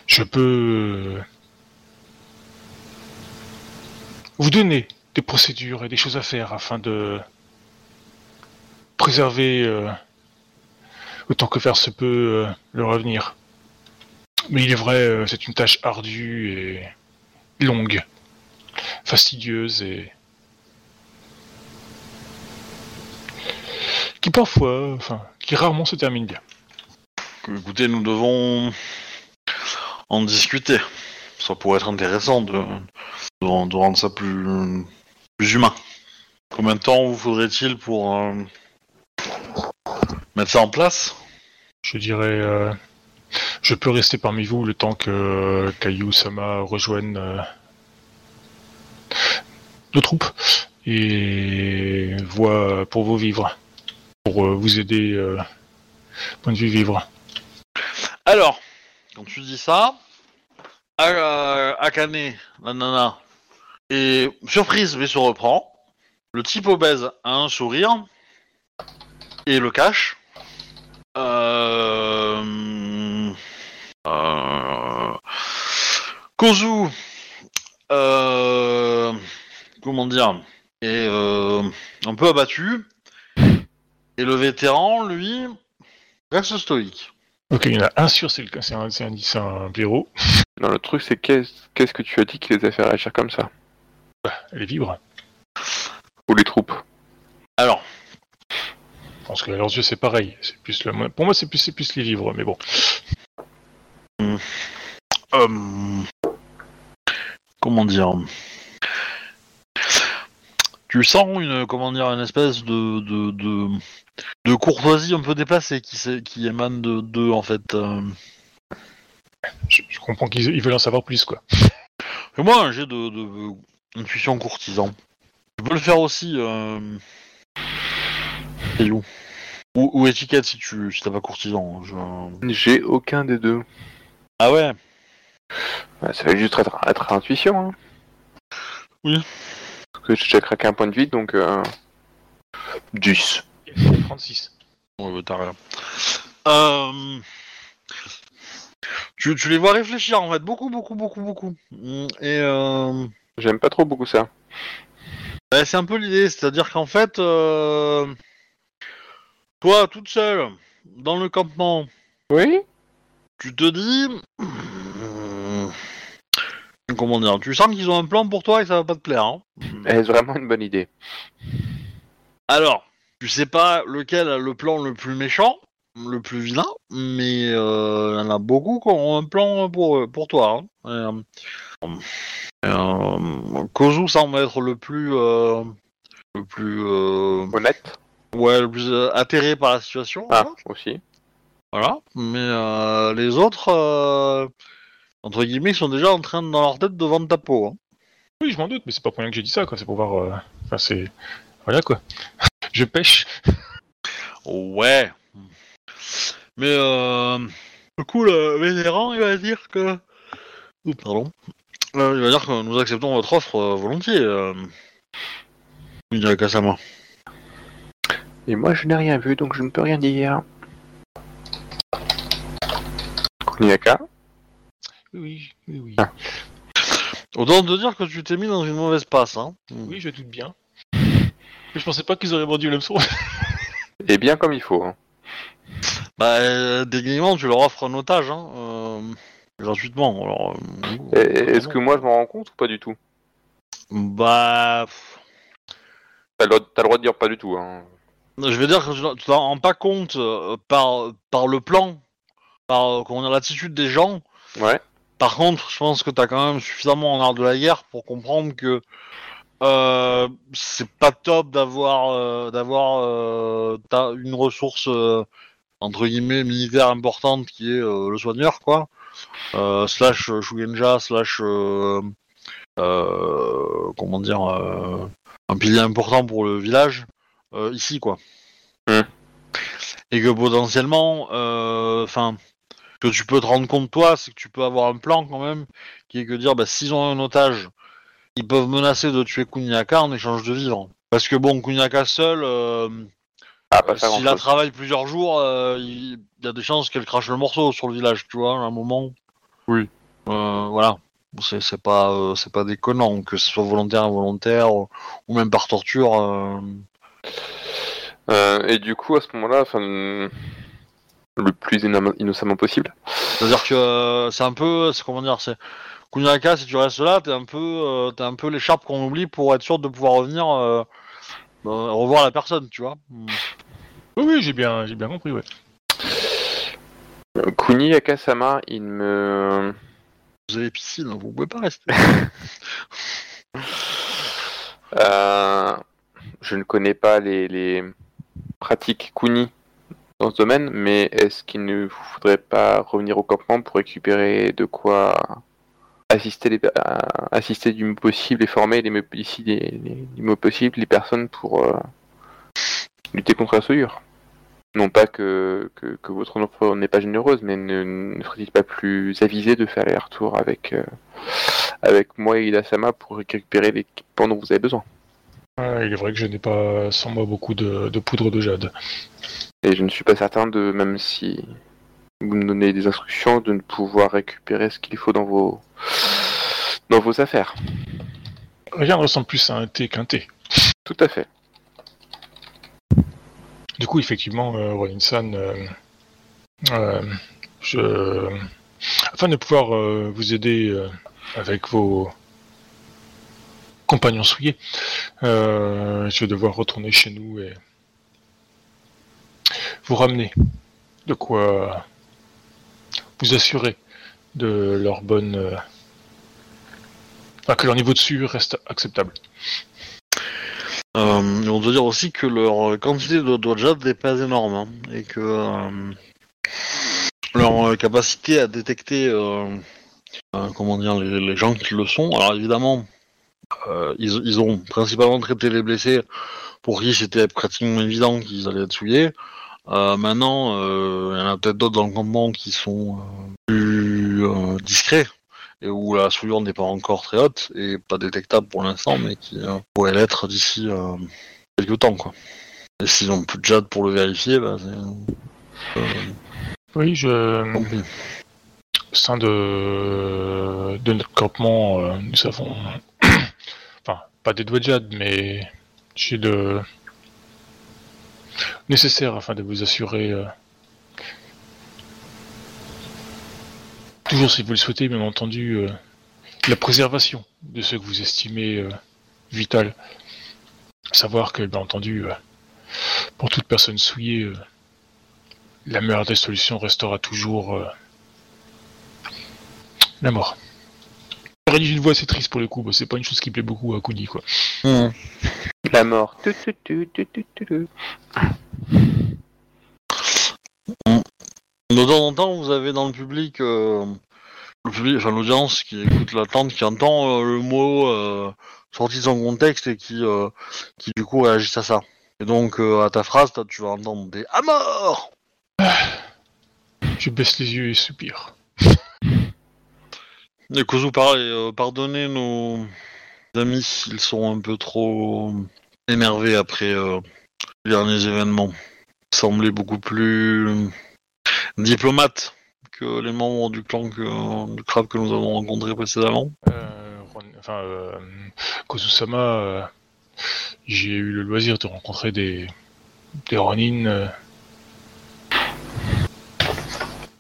je peux vous donner des procédures et des choses à faire afin de préserver euh, autant que faire se peut euh, leur avenir. Mais il est vrai, euh, c'est une tâche ardue et longue, fastidieuse et qui parfois, enfin, qui rarement se termine bien. Écoutez, nous devons en discuter. Ça pourrait être intéressant de, de, rend- de rendre ça plus, plus humain. Combien de temps vous faudrait-il pour euh, mettre ça en place? Je dirais, euh, je peux rester parmi vous le temps que Caillou Sama rejoigne euh, nos troupes et voit pour vos vivres, pour euh, vous aider, euh, point de vue vivre. Alors, quand tu dis ça, Akane, la nana, est surprise mais se reprend. Le type obèse a un sourire et le cache. Euh... Euh... Kozu, euh... comment dire, est euh, un peu abattu. Et le vétéran, lui, reste stoïque. Ok, il y en a un sûr, c'est le cas, c'est un, c'est un, c'est un blaireau. Non, le truc, c'est qu'est-ce qu'est-ce que tu as dit qui les a fait réagir comme ça? Elle est vivre. Ou les troupes Alors, Je pense que à leurs yeux c'est pareil. C'est plus le, pour moi c'est plus, plus les vivres, mais bon. Euh, comment dire? Tu sens une comment dire une espèce de de, de, de courtoisie un peu déplacée qui émane de d'eux en fait. euh. Je, je comprends qu'ils ils veulent en savoir plus, quoi. Et moi j'ai de, de intuition courtisan. Tu peux le faire aussi. Euh... Caillou. Ou, ou étiquette si tu si t'as pas courtisan. je- J'ai aucun des deux. Ah ouais? Ouais, ça va juste être, être intuition. Hein. Oui. Parce que j'ai craqué un point de vie, donc... Euh... 10. 36. Ouais, bah, t'as rien. Euh... Tu, tu les vois réfléchir en fait, beaucoup, beaucoup, beaucoup, beaucoup. Mm, Et euh... J'aime pas trop beaucoup ça. bah, c'est un peu l'idée, c'est-à-dire qu'en fait, euh... toi, toute seule, dans le campement, Oui tu te dis... Mm, Comment dire Tu sens qu'ils ont un plan pour toi et ça va pas te plaire. Hein Est-ce vraiment une bonne idée Alors, tu sais pas lequel a le plan le plus méchant, le plus vilain, mais euh, il y en a beaucoup qui ont un plan pour, pour toi. Hein. Et, euh, euh, Kozu semble être le plus, euh, le plus, euh, Honnête ouais, le plus euh, atterré par la situation. Ah, voilà. aussi. Voilà. Mais euh, les autres, euh, entre guillemets, ils sont déjà en train de, dans leur tête de vendre ta peau. hein. Oui, je m'en doute, mais c'est pas pour rien que j'ai dit ça, quoi. C'est pour voir. euh, Enfin, c'est. Voilà, quoi. Je pêche. Ouais. Mais euh, du coup, le vétéran, il va dire que. Oups, pardon. Euh, il va dire que nous acceptons votre offre euh, volontiers. Euh... Mia Kasama. Et moi, je n'ai rien vu, donc je ne peux rien dire. Kuniaka Oui, oui, oui. Ah. Autant te dire que tu t'es mis dans une mauvaise passe, hein. Oui, je doute bien. Mais je pensais pas qu'ils auraient vendu l'hameçon. Et bien comme il faut. hein. Bah, euh, tu leur offres un otage, hein. euh, gratuitement. Alors, euh, Est-ce que moi, je m'en rends compte ou pas du tout? Bah. T'as le, le droit de dire pas du tout. Hein. Je vais dire que tu t'en rends pas compte euh, par, par le plan, par euh, l'attitude des gens. Ouais. Par contre, je pense que t'as quand même suffisamment en art de la guerre pour comprendre que euh, c'est pas top d'avoir euh, d'avoir euh, t'as une ressource entre guillemets militaire importante qui est le soigneur quoi, slash euh, Shugenja slash euh, euh, comment dire euh, un pilier important pour le village euh, ici quoi. Hmm. Et que potentiellement, euh, enfin, que tu peux te rendre compte toi, c'est que tu peux avoir un plan quand même, qui est que dire, bah, s'ils ont un otage, ils peuvent menacer de tuer Kunyaka en échange de vivres. Parce que bon, Kunyaka seul, euh, Ah, pas faire s'il la travaille plusieurs jours, euh, il y a des chances qu'elle crache le morceau sur le village, tu vois, à un moment. Oui. Euh, voilà. C'est pas, euh, c'est pas déconnant, que ce soit volontaire, involontaire, ou même par torture. euh, Euh, et du coup, à ce moment-là, enfin, le plus inno- innocemment possible. C'est-à-dire que euh, c'est un peu, c'est comment dire, c'est Kunyaka, si tu restes là, t'es un peu, euh, t'es un peu l'écharpe qu'on oublie pour être sûr de pouvoir revenir euh, euh, revoir la personne, tu vois. Oui, oui, j'ai bien, j'ai bien compris, ouais. Kuni Akasama, il me. Vous avez piscine, vous pouvez pas rester. Euh, je ne connais pas les, les pratiques Kuni dans ce domaine, mais est-ce qu'il ne faudrait pas revenir au campement pour récupérer de quoi assister, les, assister du mieux possible et former les les, les- du mieux possible les personnes pour euh, lutter contre la souillure Non pas que, que, que votre offre n'est pas généreuse, mais ne, ne serait-il pas plus avisé de faire les retours avec, euh, avec moi et Ida-sama pour récupérer l'équipement dont vous avez besoin? Ah, il est vrai que je n'ai pas sans moi beaucoup de, de poudre de jade. Et je ne suis pas certain de, même si vous me donnez des instructions, de ne pouvoir récupérer ce qu'il faut dans vos dans vos affaires. Rien ne ressemble plus à un thé qu'un thé. Tout à fait. Du coup, effectivement, euh, Ronin-san, euh, euh, je... afin de pouvoir euh, vous aider avec vos compagnons souillés, je vais devoir retourner chez nous et vous ramener de quoi vous assurer de leur bonne... enfin, que leur niveau de sueur reste acceptable. Euh, on doit dire aussi que leur quantité de dojad n'est pas énorme hein, et que euh, leur euh, capacité à détecter comment dire les, gens qui le sont. Alors évidemment, ils, ils ont principalement traité les blessés pour qui c'était pratiquement évident qu'ils allaient être souillés. Maintenant, il y en a peut-être d'autres dans le campement qui sont plus discrets et où la souillure n'est pas encore très haute et pas détectable pour l'instant, mais qui euh, pourrait l'être d'ici euh, quelques temps, quoi. Et s'ils ont plus de jade pour le vérifier, bah, c'est euh, Oui, je... tant pis. au sein de, de notre campement, nous avons, enfin, pas des doigts de jade, mais j'ai le nécessaire afin de vous assurer, toujours si vous le souhaitez, bien entendu, euh, la préservation de ce que vous estimez euh, vital. Savoir que, bien entendu, euh, pour toute personne souillée, euh, la meilleure des solutions restera toujours euh, la mort. J'aurais dit une voix assez triste pour le coup, c'est pas une chose qui plaît beaucoup à Kuni quoi. Hmm. La mort. Tu, tu, tu, tu, tu, tu, tu. De temps en temps, vous avez dans le public, euh, le public, enfin l'audience qui écoute l'attente, qui entend euh, le mot euh, sorti de son contexte et qui, qui du coup réagissent à ça. Et donc, à ta phrase, tu vas entendre des à mort Je baisse les yeux et soupire. Et Kozu, pareil, pardonnez nos amis, ils sont un peu trop énervés après les derniers événements. Ils semblaient beaucoup plus diplomates que les membres du clan que, du crabe que nous avons rencontré précédemment. Euh, Ron- enfin, euh, Kozusama, euh, j'ai eu le loisir de rencontrer des, des Ronin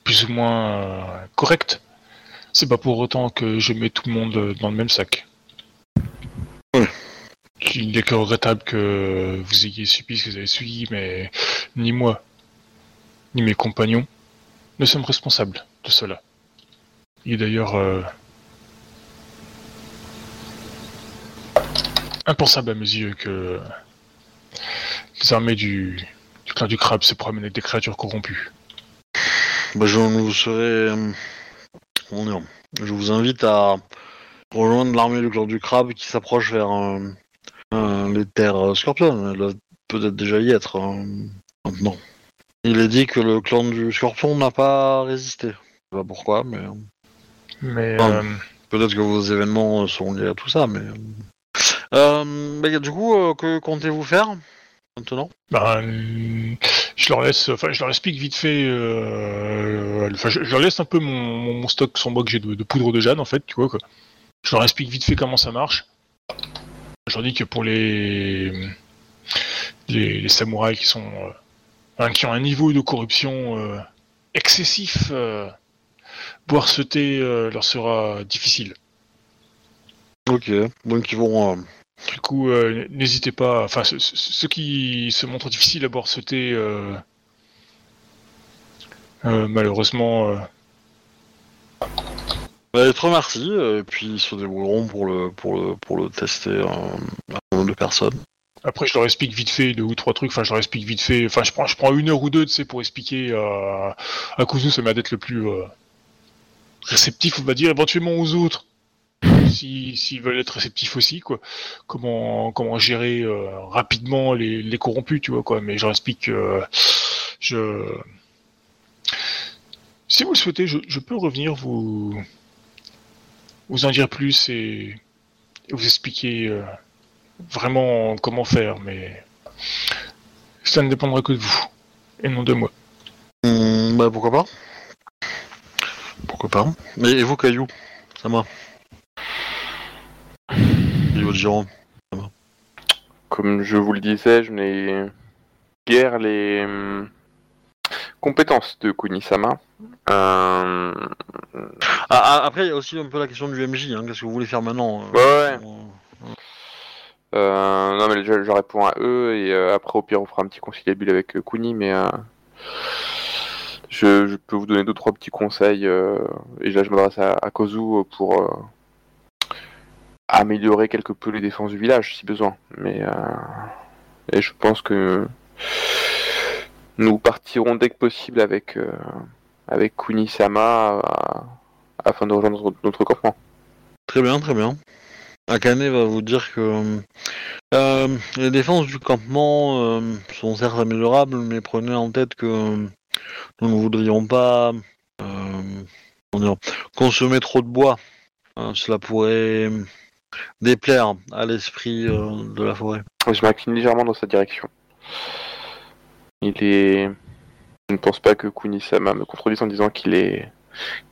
plus ou moins corrects. C'est pas pour autant que je mets tout le monde dans le même sac. Ouais. Il n'est que regrettable que vous ayez subi ce que vous avez subi, mais ni moi, ni mes compagnons ne sommes responsables de cela. Il est d'ailleurs euh, impensable à mes yeux que les armées du, clan du crabe se promènent avec des créatures corrompues. Bah, je vous serai. euh, Je vous invite à rejoindre l'armée du clan du crabe qui s'approche vers euh, les terres euh, scorpion. Elle peut-être déjà y être euh, maintenant. Il est dit que le clan du scorpion n'a pas résisté. Je sais pas pourquoi, mais euh, Mais peut-être que vos événements sont liés à tout ça. Mais euh, euh, bah, du coup, euh, que comptez-vous faire maintenant? ben, je leur laisse, enfin, je leur explique vite fait, enfin, je, je leur laisse un peu mon, mon- stock sur moi que j'ai de, de poudre de Jeanne en fait, tu vois quoi. Je leur explique vite fait comment ça marche. Je leur dis que pour les les, les samouraïs qui sont hein, qui ont un niveau de corruption euh, excessif, euh, boire ce thé euh, leur sera difficile. Ok, donc ils vont. Du coup, euh, n'hésitez pas. Enfin, ce- ce- ceux qui se montrent difficiles à boire ce thé, malheureusement, Bah, euh, et puis ils se débrouilleront pour le, pour le, pour le tester à un nombre de personnes. Après, je leur explique vite fait deux ou trois trucs. Enfin, je leur explique vite fait. Enfin, je prends, je prends une heure ou deux, tu sais, pour expliquer à à Kuzu, ça m'a d'être le plus euh, réceptif, on va dire, éventuellement aux autres. Si, s'ils veulent être réceptifs aussi, quoi. Comment, comment gérer euh, rapidement les, les corrompus, tu vois, quoi. Mais je leur explique que je. Si vous le souhaitez, je, je peux revenir vous vous en dire plus et, et vous expliquer euh, vraiment comment faire, mais ça ne dépendra que de vous et non de moi. Hum, bah pourquoi pas. Pourquoi pas. Mais et vous, Caillou? Ça va. Et votre giron Comme je vous le disais, je n'ai guère les hum, compétences de Kunisama. Euh... ah, ah, Après, il y a aussi un peu la question du MJ, hein, qu'est-ce que vous voulez faire maintenant euh, Ouais, ouais. euh, Euh, non, mais je, réponds à eux et euh, après, au pire, on fera un petit conciliabule avec euh, Kuni, mais euh, je, peux vous donner deux trois petits conseils et là, je m'adresse à, Kozu pour améliorer quelque peu les défenses du village si besoin. Mais et je pense que nous partirons dès que possible avec avec Kuni-sama afin de rejoindre notre campement. Très bien, très bien. Akane va vous dire que euh, les défenses du campement euh, sont certes améliorables, mais prenez en tête que euh, nous ne voudrions pas euh, consommer trop de bois. Euh, cela pourrait déplaire à l'esprit euh, de la forêt. Je m'incline légèrement dans sa direction. Il est. Je ne pense pas que Kunisama me contredise en disant qu'il est.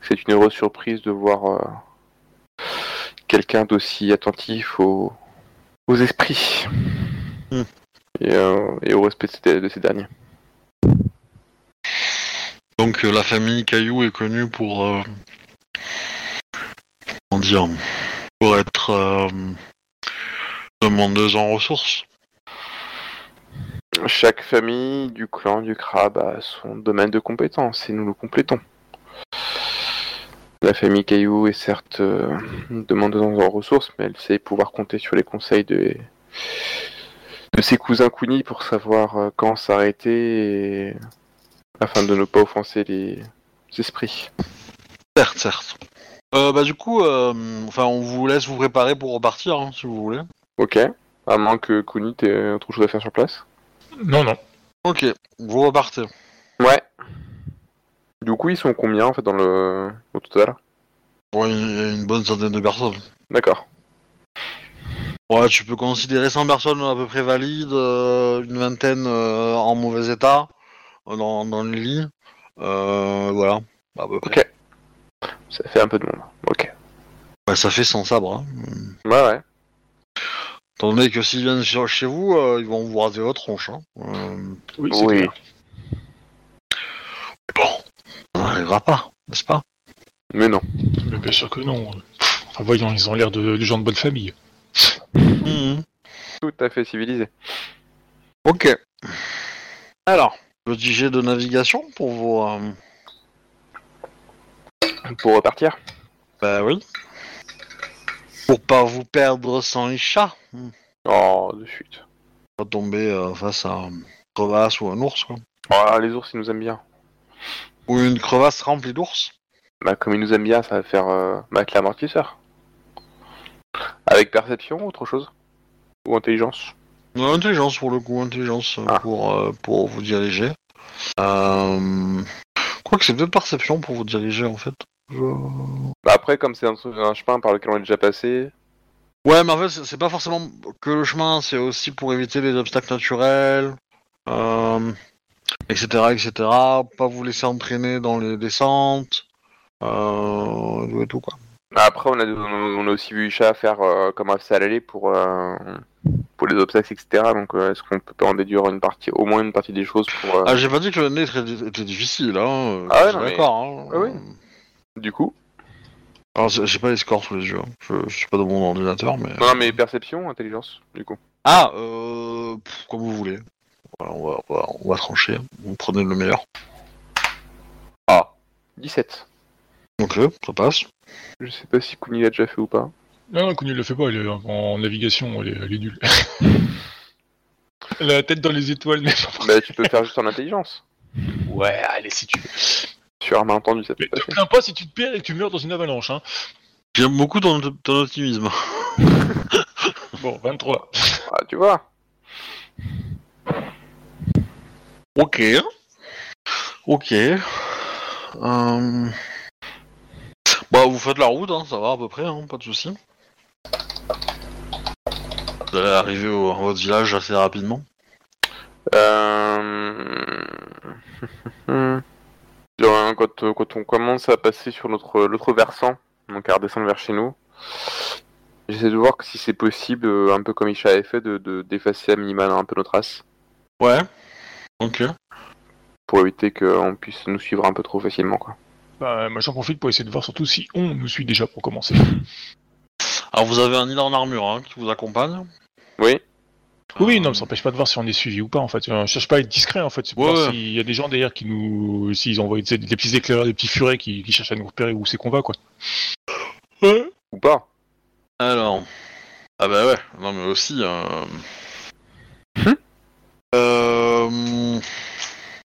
C'est une heureuse surprise de voir euh, quelqu'un d'aussi attentif aux, aux esprits Hmm. et, euh, et au respect de ces, de ces derniers. Donc euh, la famille Caillou est connue pour euh, comment dire pour être euh, demandeuse en ressources. Chaque famille du clan du crabe a son domaine de compétence et nous le complétons. La famille Caillou est certes euh, demandeuse en ressources, mais elle sait pouvoir compter sur les conseils de, de ses cousins Kuni pour savoir euh, quand s'arrêter et- afin de ne pas offenser les esprits. Certes, certes. Euh, bah du coup, euh, enfin on vous laisse vous préparer pour repartir hein, si vous voulez. Ok, à moins que Kuni t'aies autre chose à faire sur place. Non, non. Ok, vous repartez. Ouais. Du coup, ils sont combien en fait dans le au total? Bon, il y a une bonne centaine de personnes. D'accord. Ouais, tu peux considérer 100 personnes à peu près valides, euh, une vingtaine euh, en mauvais état, euh, dans, dans le lit. Euh, voilà, à peu près. Ok. Ça fait un peu de monde. Ok. Ouais, ça fait sans sabre. Hein. Ouais, ouais. Étant donné que s'ils viennent sur- chez vous, euh, ils vont vous raser votre tronche. Hein. Euh, Oui, c'est Oui. clair. bon, ça n'arrivera pas, n'est-ce pas? Mais non. Mais bien sûr que non. Enfin, voyons, ils ont l'air de, de gens de bonne famille. Mhm. Tout à fait civilisé. Ok. Alors, petit jet de navigation pour vous. euh, Pour repartir Bah oui. Pour pas vous perdre sans les chats. Oh, de suite. Pas tomber euh, face à une crevasse ou un ours, quoi. Oh, les ours, ils nous aiment bien. Ou une crevasse remplie d'ours. Bah, comme ils nous aiment bien, ça va faire euh, battre l'amortisseur. Avec perception, autre chose? Ou intelligence? Euh, Intelligence pour le coup, intelligence euh, Ah. pour, euh, pour vous diriger. Euh... Quoique c'est peut-être perception pour vous diriger en fait. Je- Bah, après, comme c'est un, un chemin par lequel on est déjà passé, Ouais, mais en fait, c'est c'est pas forcément que le chemin, c'est aussi pour éviter les obstacles naturels, euh, etc., etc. Pas vous laisser entraîner dans les descentes, euh, tout et tout quoi. Après, on a, on a aussi vu Isha faire euh, comme ça à l'aller pour, euh, pour les obstacles, etc. Donc, euh, est-ce qu'on peut pas en déduire une partie, au moins une partie des choses pour. euh, Ah, j'ai pas dit que le nez était, difficile, hein. Ah ouais, mais- d'accord. Hein. Ah oui. Du coup? Alors, j'ai j'ai pas les scores sous les yeux. hein. Je, je suis pas dans mon ordinateur, mais. Non, mais perception, intelligence, du coup. Ah, euh, pff, comme vous voulez. Voilà, on, va, on, va, on va trancher. Vous prenez le meilleur. Ah 17. Ok, ça passe. Je sais pas si Kuni l'a déjà fait ou pas. Non, non, Connu le fait pas, elle est en navigation, elle est, elle est nulle. elle a la tête dans les étoiles, mais pas Bah, tu peux faire juste en intelligence. Ouais, allez, si tu veux. Sur un malentendu, ça peut Mais te passer. plains pas si tu te perds et que tu meurs dans une avalanche, hein. J'aime beaucoup ton, ton optimisme. Bon, 23. Ah, tu vois Ok. Ok. Euh... Bah, vous faites la route, hein, ça va à peu près, hein, pas de soucis. Vous allez arriver au, à votre village assez rapidement. Euh... Quand, quand on commence à passer sur notre l'autre versant, donc à redescendre vers chez nous, j'essaie de voir si c'est possible, euh, un peu comme Isha avait fait, de de- d'effacer à minima un peu nos traces, Ouais. Ok. pour éviter qu'on puisse nous suivre un peu trop facilement. Quoi. Bah, moi j'en profite pour essayer de voir surtout si on nous suit déjà pour commencer. Alors, vous avez un île en armure hein, qui vous accompagne. Oui Oui, Euh, non, mais ça n'empêche pas de voir si on est suivi ou pas en fait. Euh, Je cherche pas à être discret en fait, c'est pour Ouais, voir ouais. s'il y a des gens derrière qui nous. S'ils envoient sais, des petits éclaireurs, des petits furets qui, qui cherchent à nous repérer où c'est qu'on va quoi. Ouais. Ou pas Alors. Ah bah ouais, non mais aussi. Euh... Hum euh...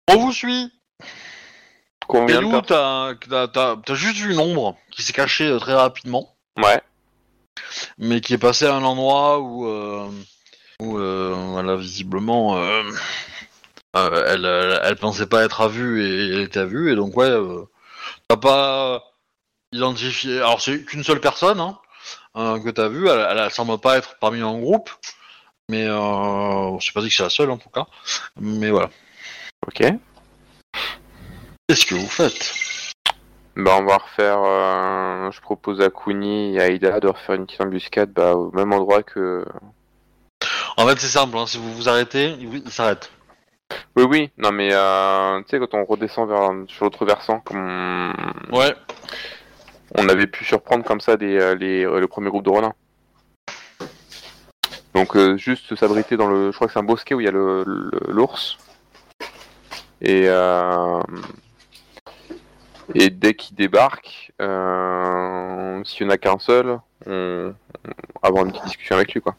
On vous suit. Combien de Pelou, t'as juste vu une ombre qui s'est cachée euh, très rapidement, Ouais. mais qui est passée à un endroit où, euh, où euh, a visiblement, elle, elle, elle pensait pas être à vue et elle était à vue, et donc ouais, t'as pas identifié. Alors c'est qu'une seule personne hein, que t'as vue, elle, elle, elle semble pas être parmi un groupe, mais euh, je sais pas que c'est la seule en tout cas, mais voilà. Ok. Qu'est-ce que vous faites? Bah, on va refaire. euh, Je propose à Kuni et à Aida de refaire une petite embuscade bah, au même endroit que. En fait c'est simple, hein, si vous vous arrêtez, il, il s'arrête. Oui, oui, non, mais euh, tu sais, quand on redescend vers, sur l'autre versant, comme on... Ouais. on avait pu surprendre comme ça des, euh, les, euh, le premier groupe de renards. Donc, euh, juste s'abriter dans le. Je crois que c'est un bosquet où il y a le- le- l'ours. Et. Euh, et dès qu'il débarque, euh, s'il n'y en a qu'un seul, on, on avoir une petite discussion avec lui, quoi.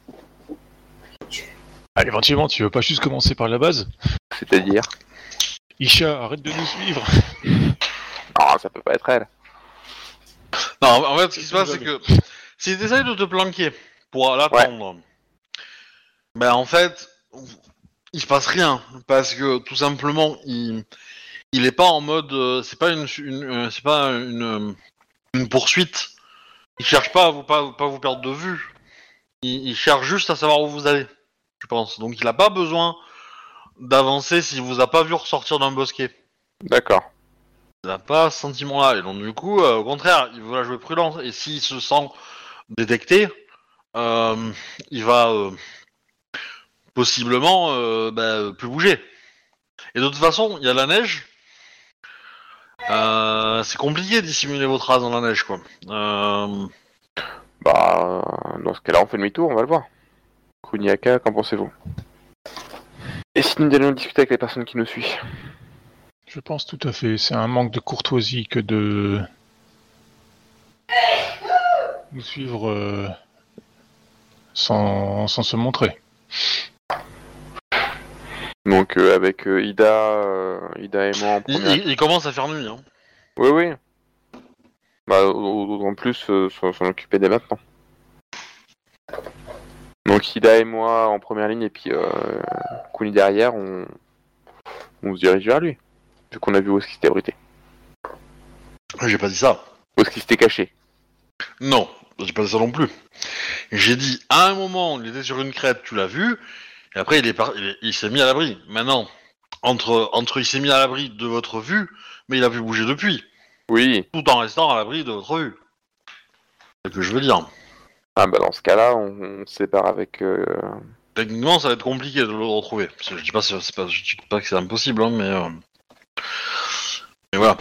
Allez, éventuellement, tu veux pas juste commencer par la base? C'est-à-dire? Isha, arrête de nous suivre Ah, ça peut pas être elle. Non, en fait, ce qui se passe, c'est que si tu essayes de te planquer pour l'attendre, ben en fait, il se passe rien parce que tout simplement il il est pas en mode euh, c'est pas une, une, euh, c'est pas une, euh, une poursuite. Il cherche pas à vous pas, pas vous perdre de vue. Il, il cherche juste à savoir où vous allez. Je pense. Donc il a pas besoin d'avancer s'il vous a pas vu ressortir d'un bosquet. D'accord. Il n'a pas ce sentiment-là. Et donc, du coup, au contraire, il veut la jouer prudent. Et s'il se sent détecté, il va possiblement euh, bah, plus bouger. Et de toute façon, il y a la neige. Euh, c'est compliqué de dissimuler vos traces dans la neige, quoi. Euh, Bah, dans ce cas-là, on fait demi-tour, on va le voir. Kuniaka, qu'en pensez-vous? Et si nous allions discuter avec les personnes qui nous suivent? Je pense tout à fait. C'est un manque de courtoisie que de nous suivre euh, sans, sans se montrer. Donc, euh, avec euh, Ida, euh, Ida et moi en il, première. il- il commence à faire nuit. Hein. Oui, oui. Bah, en plus, euh, s'en s'en occuper dès maintenant. Donc, Ida et moi en première ligne, et puis euh, Kuni derrière, on... on se dirige vers lui. Vu qu'on a vu où est-ce qu'il s'était abrité. J'ai pas dit ça. Où est-ce qu'il s'était caché. Non, j'ai pas dit ça non plus. J'ai dit, à un moment, il était sur une crête, tu l'as vu, et après il est par- il, est- il s'est mis à l'abri. Maintenant, entre, entre il s'est mis à l'abri de votre vue, mais il a pu bouger depuis, Oui. tout en restant à l'abri de votre vue. C'est ce que je veux dire. Ah, bah, dans ce cas-là, on, on se sépare avec. euh, Techniquement, ça va être compliqué de le retrouver. Je dis pas, c'est pas, je dis pas que c'est impossible, hein, mais, euh, mais voilà.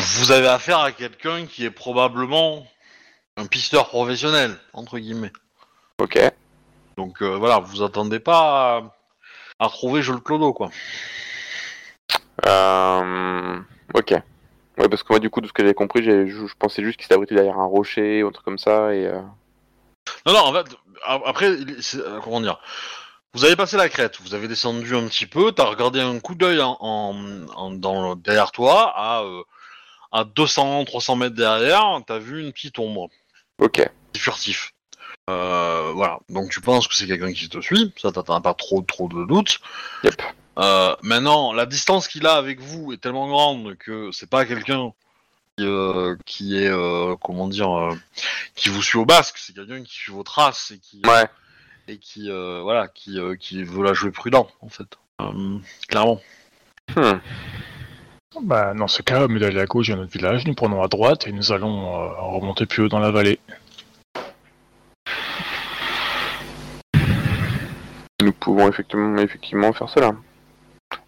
Vous avez affaire à quelqu'un qui est probablement un pisteur professionnel, entre guillemets. Ok. Donc euh, voilà, vous attendez pas à, à retrouver Jules Clodo, quoi. Euh... Ok. Ouais, parce que moi, du coup, de ce que j'ai compris, j'ai- je, je pensais juste qu'il s'était abrité derrière un rocher ou un truc comme ça, et. euh, Non, non, en fait, après, comment dire Vous avez passé la crête, vous avez descendu un petit peu, t'as regardé un coup d'œil en, en- en- dans, derrière toi, à, euh, à 200, 300 mètres derrière, t'as vu une petite ombre, Ok. c'est furtif. Euh, voilà, donc tu penses que c'est quelqu'un qui te suit, ça t'as pas trop trop de doutes. Yep. Euh, maintenant, la distance qu'il a avec vous est tellement grande que c'est pas quelqu'un qui, euh, qui est, euh, comment dire, euh, qui vous suit au basque, c'est quelqu'un qui suit vos traces et qui, Ouais. et qui, euh, voilà, qui, euh, qui veut la jouer prudent, en fait. Euh, clairement. Hmm. Bah, dans ce cas, au mieux d'aller à gauche, il y a notre village. Nous prenons à droite et nous allons euh, remonter plus haut dans la vallée. Nous pouvons effectivement, effectivement faire cela.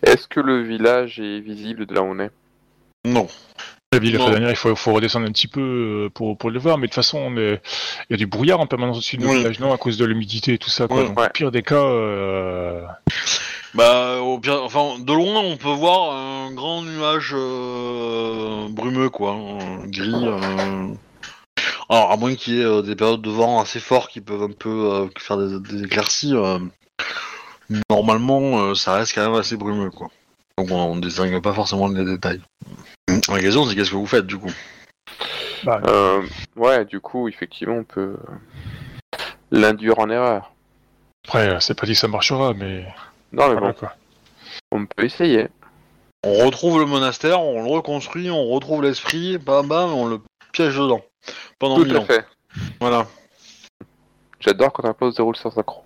Est-ce que le village est visible de là où on est? Non. La ville, la dernière, il faut, faut redescendre un petit peu euh, pour, pour le voir, mais de toute façon, on est- il y a du brouillard en permanence au-dessus de Oui. village, non, à cause de l'humidité et tout ça. Quoi. Oui. Donc, Ouais. au pire des cas, euh, Bah, au pire, enfin, de loin, on peut voir un grand nuage euh, brumeux, quoi, hein, gris. euh. Alors, à moins qu'il y ait euh, des périodes de vent assez forts qui peuvent un peu euh, faire des, des éclaircies, euh, normalement, euh, ça reste quand même assez brumeux, quoi. Donc, on, ne distingue pas forcément les détails. La question, c'est qu'est-ce que vous faites, du coup bah, euh, Ouais, du coup, effectivement, on peut l'induire en erreur. après, c'est pas dit que ça marchera, mais Non, mais voilà bon, quoi. on peut essayer. On retrouve le monastère, on le reconstruit, on retrouve l'esprit, bam bam, on le piège dedans. Pendant Tout mille à ans. fait. Voilà. J'adore quand un plan se déroule sans accro.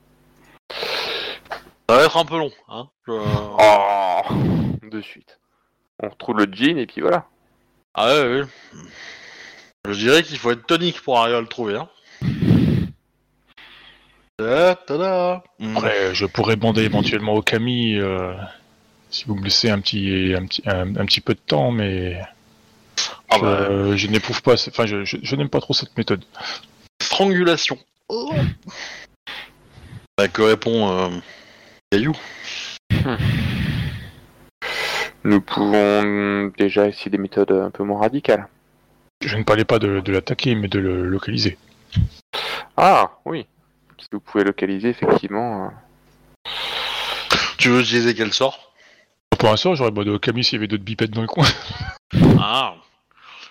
Ça va être un peu long, hein. Je- Oh De suite. On retrouve le jean et puis voilà. Ah ouais, ouais. Je dirais qu'il faut être tonique pour arriver à le trouver. Hein. Ta- tada. Après, je pourrais demander éventuellement au Camille euh, si vous me laissez un petit, un petit, un, un petit peu de temps, mais Ah je, bah, je n'éprouve pas, enfin, je, je- je n'aime pas trop cette méthode. strangulation. Bah, que répond euh, Caillou Nous pouvons déjà essayer des méthodes un peu moins radicales. Je ne parlais pas de, de l'attaquer, mais de le localiser. Ah, oui. Si vous pouvez localiser, effectivement. euh, Tu veux utiliser quel sort? Pour l'instant, j'aurais demandé au Camille s'il y avait d'autres bipèdes dans le coin. Ah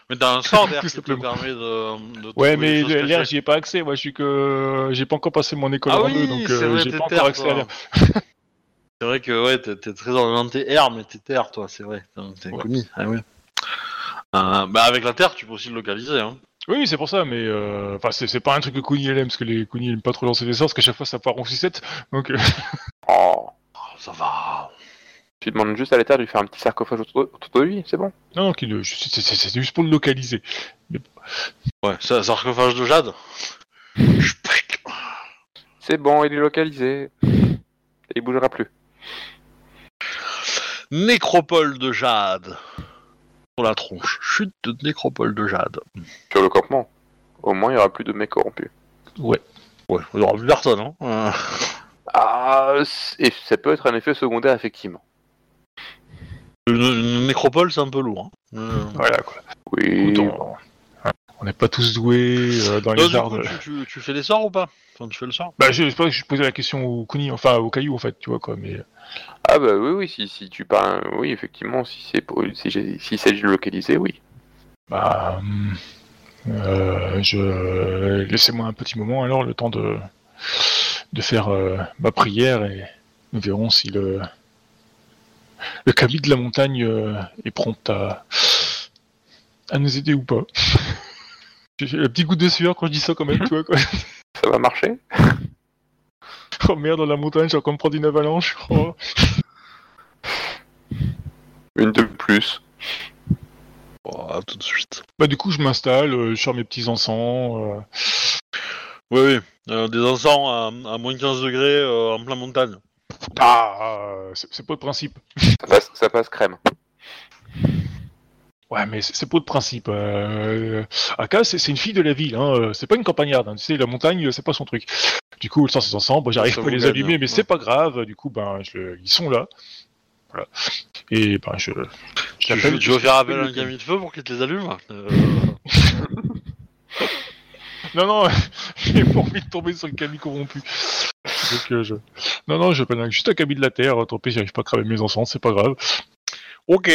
Mais t'as un sort d'air qui te permet de. de Ouais, mais l'air, j'y ai pas accès. Moi, je suis que, j'ai pas encore passé mon école Ah en oui, deux, donc euh, j'ai pas encore accès à l'air. C'est vrai que ouais, t'es, très orienté air, mais t'es terre, toi, c'est vrai. T'es Ouais. Ah ouais. Euh, bah avec la terre, tu peux aussi le localiser. Hein. Oui, c'est pour ça, mais euh, enfin, c'est pas un truc que Kuni aime, parce que les Kuni aiment pas trop lancer des sorts, parce qu'à chaque fois ça part en 6-7, donc euh. Oh, ça va. Tu demandes juste à l'état de lui faire un petit sarcophage autour autour de lui, c'est bon. non, non, qu'il c'est c'est- c'est juste pour le localiser. Ouais, ça, sarcophage de jade. C'est bon, il est localisé. Et il bougera plus. Nécropole de jade. Sur la tronche. Chute de nécropole de jade. Sur le campement. Au moins, il y aura plus de mecs corrompus. Ouais. Ouais, il y aura plus personne. Hein. Euh, Ah, c- et ça peut être un effet secondaire, effectivement. Une, une nécropole, c'est un peu lourd. hein. Euh, Voilà quoi. Oui. Écoute, on- on n'est pas tous doués euh, dans les du arts. tu, tu- tu fais les sorts ou pas? Enfin, tu fais le sort? Bah, je, c'est pas que je posais la question au Kuni, enfin au caillou en fait, tu vois quoi, mais. Ah bah oui, oui, si, si tu parles... Oui, effectivement, si c'est pour... si s'agit de localiser, oui. Bah, hum, euh, je laissez-moi un petit moment alors le temps de de faire euh, ma prière et nous verrons si le le kami de la montagne euh, est prompt à à nous aider ou pas. J'ai un petit goût de sueur quand je dis ça quand même, tu vois quoi. Ça va marcher? Oh merde, dans la montagne, j'ai encore me prendre une avalanche. Oh. Une de plus. Oh, tout de suite. Bah du coup, je m'installe, euh, je sors mes petits encens. euh, Oui, oui. Euh, des encens à, à moins 15 degrés euh, en plein montagne. Ah, euh, c'est pas de principe. Ça passe, ça passe crème. Ouais, mais c'est pas de principe. Euh, Aka, c'est c'est une fille de la ville, hein. euh, c'est pas une campagnarde. hein. Tu sais, la montagne, c'est pas son truc. Du coup, sort ses encens, bon, j'arrive pas à les gagne, allumer, hein. mais c'est pas grave. Du coup, ben, je, le- ils sont là. Voilà. Et ben, je. faire appel à un camion de feu pour qu'il te les allume Euh, Non, non, j'ai pas envie de tomber sur le camis corrompu. Donc, euh, je... Non, non, je appelle juste un camis de la terre. Tant pis, j'arrive pas à cramer mes encens, c'est pas grave. Ok.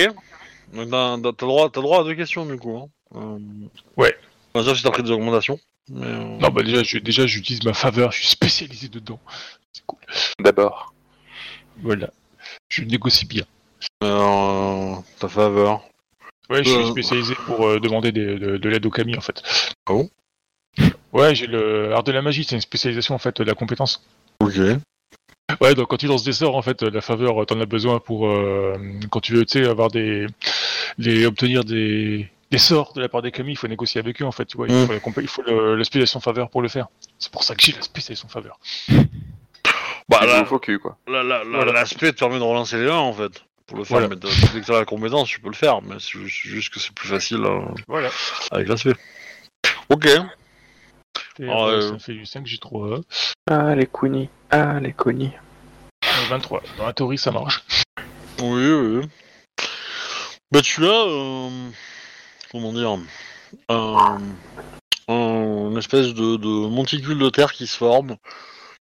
Donc, T'as t'as- t'as droit, t'as droit à deux questions du coup. Hein. Euh, Ouais. Enfin, sauf si t'as pris des augmentations. Mais, euh, Non, bah déjà, je, déjà, j'utilise ma faveur, je suis spécialisé dedans. C'est cool. D'abord. Voilà. Je négocie bien. euh, ta faveur. Ouais, je suis spécialisé pour euh, demander des- de, de l'aide au Kami en fait. Ah bon? Ouais, j'ai le art de la magie, c'est une spécialisation en fait de la compétence. Ok. Ouais, donc quand tu lances des sorts en fait, la faveur, t'en as besoin pour euh, quand tu veux, tu sais, avoir des, les obtenir des, des sorts de la part des Kami, il faut négocier avec eux en fait, tu vois. Il Mm. faut, compé- il faut le- la spécialisation faveur pour le faire. C'est pour ça que j'ai la spécialisation faveur. Bah Il là, faut cul, quoi. la- la- la- Voilà. l'aspect te permet de relancer les 1 en fait. Pour le faire, Voilà. mais dès que t'as la compétence, tu peux le faire. Mais c'est juste que c'est plus facile euh, Voilà. avec l'aspect. Ok. Et, Ah, euh, euh, Ça fait du 5 J3, Ah, les Kuni. Ah, les Kuni. euh, 23. Dans la théorie, ça marche. Oui, oui. Bah tu as, euh, comment dire, un, un- une espèce de, de monticule de terre qui se forme,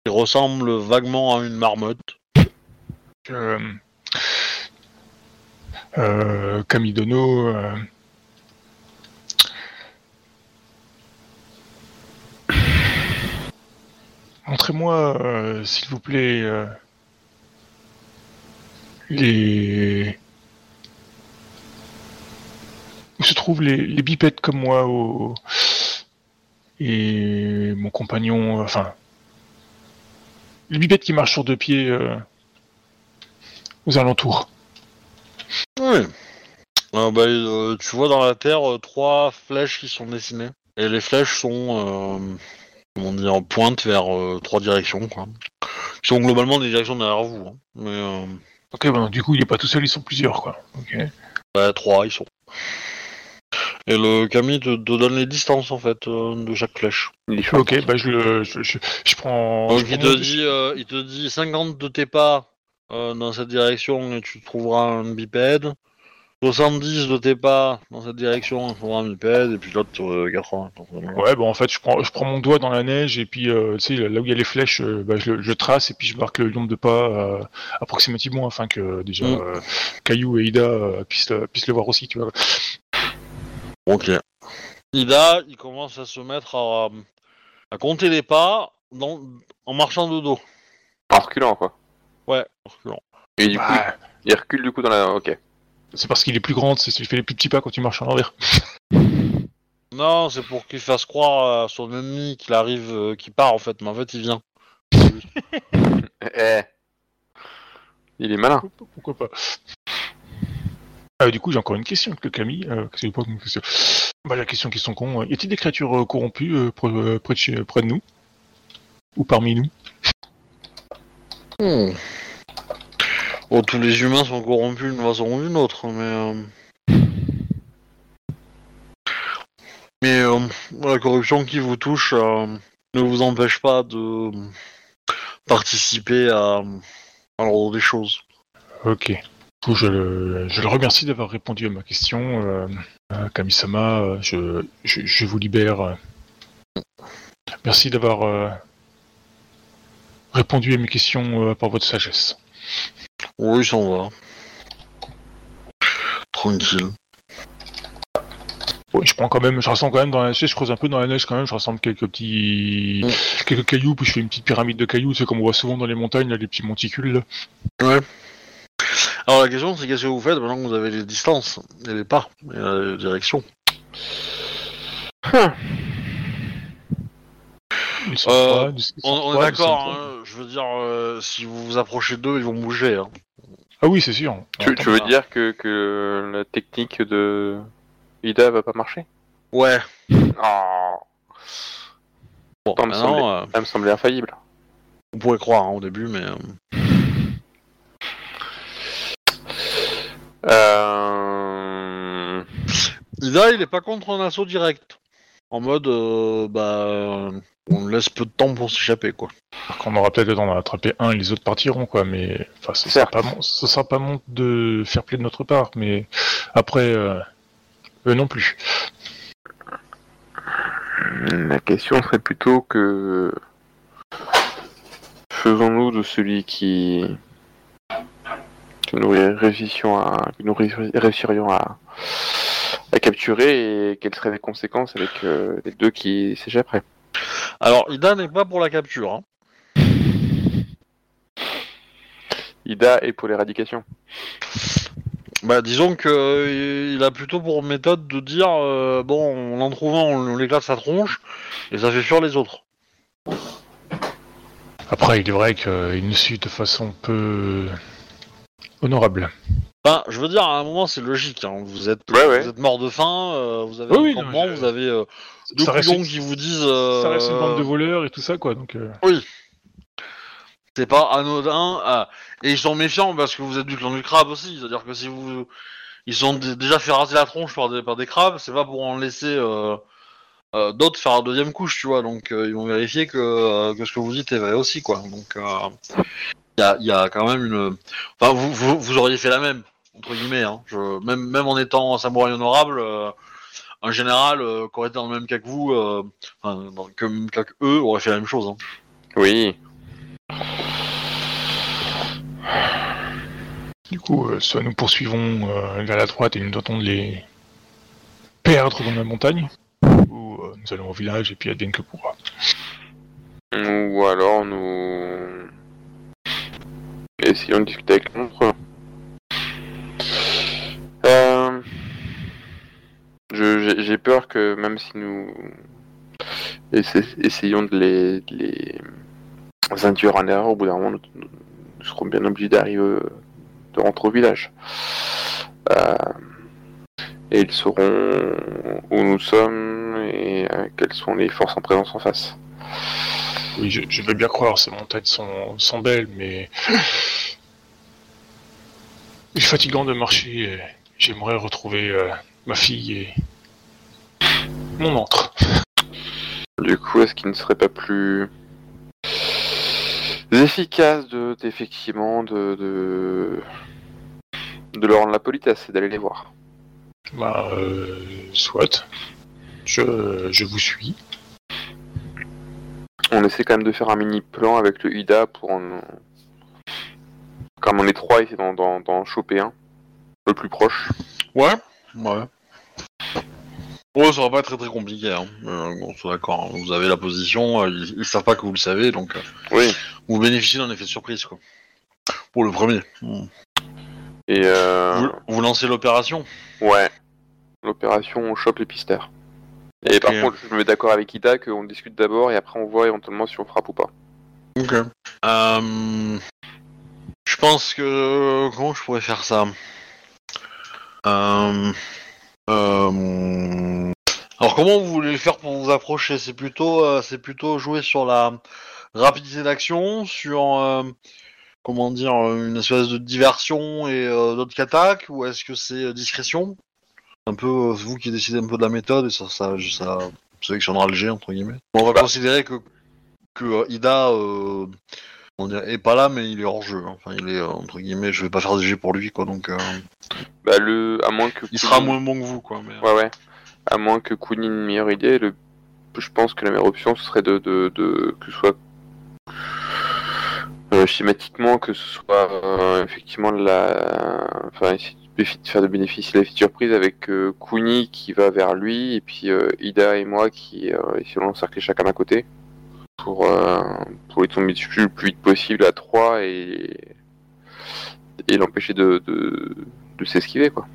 qui ressemble vaguement à une marmotte. euh, euh, Kamidono. euh, Montrez-moi, euh, s'il vous plaît, euh, les. Où se trouvent les, les bipèdes comme moi au... et mon compagnon, euh, enfin. Les bipèdes qui marchent sur deux pieds aux alentours. Oui. Bah, tu vois dans la terre trois flèches qui sont dessinées. Et les flèches sont, comment dire, pointent vers euh, trois directions, quoi. Qui sont globalement des directions derrière vous. hein. Mais, euh, Ok, bon, du coup, il est pas tout seul, ils sont plusieurs, quoi. Ok. bah, trois, ils sont. Et le Camille te, te donne les distances, en fait, euh, de chaque flèche. Ok, bah je le, je, je, je prends. Donc je il prends te dit, euh, il te dit 50 de tes pas euh, dans cette direction et tu trouveras un bipède. 70 de tes pas dans cette direction, tu trouveras un bipède. Et puis l'autre euh, 80. Ouais, bon, en fait, je prends, je prends mon doigt dans la neige et puis, euh, tu sais, là où il y a les flèches, euh, bah, je, trace et puis je marque le nombre de pas euh, approximativement afin que déjà Mm. euh, Caillou et Ida euh, puissent, le- puissent le voir aussi, tu vois. Ok. Ida, il commence à se mettre à, à compter les pas dans, en marchant de dos. En reculant, quoi. Ouais, en reculant. Et du coup, Bah, il recule du coup dans la. Ok. C'est parce qu'il est plus grand, c'est tu fais les plus petits pas quand tu marches à l'envers. Non, c'est pour qu'il fasse croire à son ennemi qu'il arrive, euh, qu'il part en fait, mais en fait il vient. Eh. Il est malin. Pourquoi pas? Ah, Du coup, j'ai encore une question avec le Camille. Euh, qu'est-ce que j'ai pas comme question bah, La question qui sont cons. euh, Y a-t-il des créatures euh, corrompues euh, près, euh, près de chez- près de nous? Ou parmi nous? Hmm. Tous les humains sont corrompus d'une façon ou d'une autre, mais. euh, Mais euh, la corruption qui vous touche euh, ne vous empêche pas de participer à, l'ordre des choses. Ok. Je le, remercie d'avoir répondu à ma question. Kamisama, je, je, vous libère. Merci d'avoir répondu à mes questions par votre sagesse. Oui, ça va. Tranquille. Oui, je prends quand même, je rassemble quand même dans la neige, je creuse un peu dans la neige quand même, je rassemble quelques petits, Mm. quelques cailloux, puis je fais une petite pyramide de cailloux, c'est comme on voit souvent dans les montagnes, là, les petits monticules. Là. Ouais. Alors la question c'est qu'est-ce que vous faites maintenant que vous avez les distances et les pas et la direction? Sont Euh, On, on est d'accord, hein, je veux dire, euh, si vous vous approchez d'eux, ils vont bouger. Hein. Ah oui, c'est sûr. Tu, veux bah, dire que, que la technique de Ida va pas marcher? Ouais. Oh, Bon, Attends, me maintenant, euh, ça me semblait infaillible. vous pouvez croire hein, au début, mais... Euh... Ida, il est pas contre un assaut direct. En mode, euh, bah, on laisse peu de temps pour s'échapper, quoi. on aura peut-être le temps d'en attraper un et les autres partiront, quoi, mais enfin, ce sera pas, mon... ce sera pas mon de faire play de notre part, mais après, euh... eux non plus. La question serait plutôt que faisons-nous de celui qui que nous réussissions à que nous réussirions à, à capturer et quelles seraient les conséquences avec euh, les deux qui s'échapperaient. Alors, Ida n'est pas pour la capture. Hein. Ida est pour l'éradication. Bah, disons que euh, il a plutôt pour méthode de dire, euh, bon, en en trouvant, on, on éclate sa tronche, et ça fait fuir les autres. Après, il est vrai qu'il nous suit de façon peu honorable. Enfin, je veux dire, à un moment, c'est logique. hein. Vous êtes, Ouais, ouais. vous êtes mort de faim, euh, vous avez Oui, un campement, vous avez euh, deux reste qui vous disent. euh, Ça reste une bande de voleurs et tout ça, quoi, donc... euh, Oui. C'est pas anodin. Et ils sont méfiants parce que vous êtes du clan du crabe aussi. C'est-à-dire que si vous. Ils ont d- déjà fait raser la tronche par des, par des crabes, c'est pas pour en laisser euh, euh, d'autres faire la deuxième couche, tu vois. Donc euh, ils vont vérifier que, euh, que ce que vous dites est vrai aussi, quoi. Donc il y, a, y a quand même une. Enfin, vous, vous, vous auriez fait la même, entre guillemets. Hein. Je, même, même en étant samouraï honorable, euh, un général euh, qui aurait été dans le même cas que vous, euh, enfin, dans le même cas que eux, aurait fait la même chose. Hein. Oui. Du coup, euh, soit nous poursuivons euh, vers la droite et nous tentons de les perdre dans la montagne, ou euh, nous allons au village et puis advienne que pourra. Ou alors nous essayons de discuter avec l'autre. J'ai peur que même si nous essa- essayons de les, induire en erreur, au bout d'un moment, nous, serons bien obligés d'arriver, de rentrer au village. Euh, Et ils sauront où nous sommes et euh, quelles sont les forces en présence en face. Oui, je, veux bien croire, ces montagnes sont, belles, mais... Il est fatigant de marcher, j'aimerais retrouver euh, ma fille et mon antre. Du coup, est-ce qu'il ne serait pas plus efficace de effectivement de, de de leur rendre la politesse et d'aller les voir? Bah, euh, soit. Je, je vous suis. On essaie quand même de faire un mini plan avec le Ida pour en... comme on est trois, essayer d'en, d'en, d'en choper un le plus proche. Ouais, ouais. Ouais, ça va pas être très très compliqué. Hein. Euh, bon, d'accord. hein. Vous avez la position, euh, ils, ils savent pas que vous le savez, donc euh, Oui. vous bénéficiez d'un effet de surprise. Quoi. pour le premier. Hmm. Et euh, Vous, vous lancez l'opération ouais, l'opération on chope les pisteurs. Et par contre, je me mets d'accord avec Ida qu'on discute d'abord et après on voit éventuellement si on frappe ou pas. Ok. Euh, je pense que comment je pourrais faire ça? Euh, Alors comment vous voulez le faire pour vous approcher? C'est plutôt euh, c'est plutôt jouer sur la rapidité d'action, sur euh, comment dire une espèce de diversion et euh, d'autres qu'attaque, ou est-ce que c'est discrétion? Un peu vous qui décidez un peu de la méthode et ça ça, ça sélectionnera le G entre guillemets. On va Bah. considérer que que Ida on est pas là, mais il est hors jeu. hein. Enfin, il est euh, entre guillemets, je vais pas faire des jets pour lui, quoi. Donc, euh, Bah le, à moins que il sera moins bon que vous, quoi. Mais, Ouais ouais. À moins que Kunin ait une meilleure idée, le... je pense que la meilleure option ce serait de, que ce soit euh, schématiquement que ce soit euh, effectivement la, enfin essayer de faire de bénéficier la surprise avec euh, Kuni qui va vers lui et puis euh, Ida et moi qui essayons d'encercler chacun d'un côté pour pour lui tomber dessus le plus vite possible à trois et et l'empêcher de, de, de s'esquiver quoi.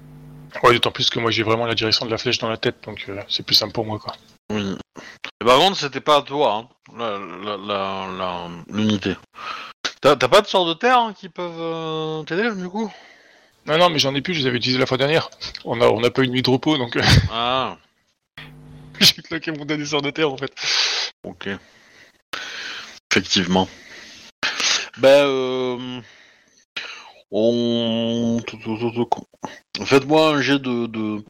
Ouais, d'autant plus que moi j'ai vraiment la direction de la flèche dans la tête, donc euh, c'est plus simple pour moi quoi. oui. Et par contre, c'était pas à toi, hein, l'unité. T'as pas de sorts de terre hein, qui peuvent euh, t'aider, du coup? Non, non, mais j'en ai plus, je les avais utilisés la fois dernière. On a, on a pas eu une nuit de repos, donc euh, Ah, j'ai claqué mon dernier sort de terre en fait. ok. Effectivement. Ben, euh, on... Faites-moi un jet de, de,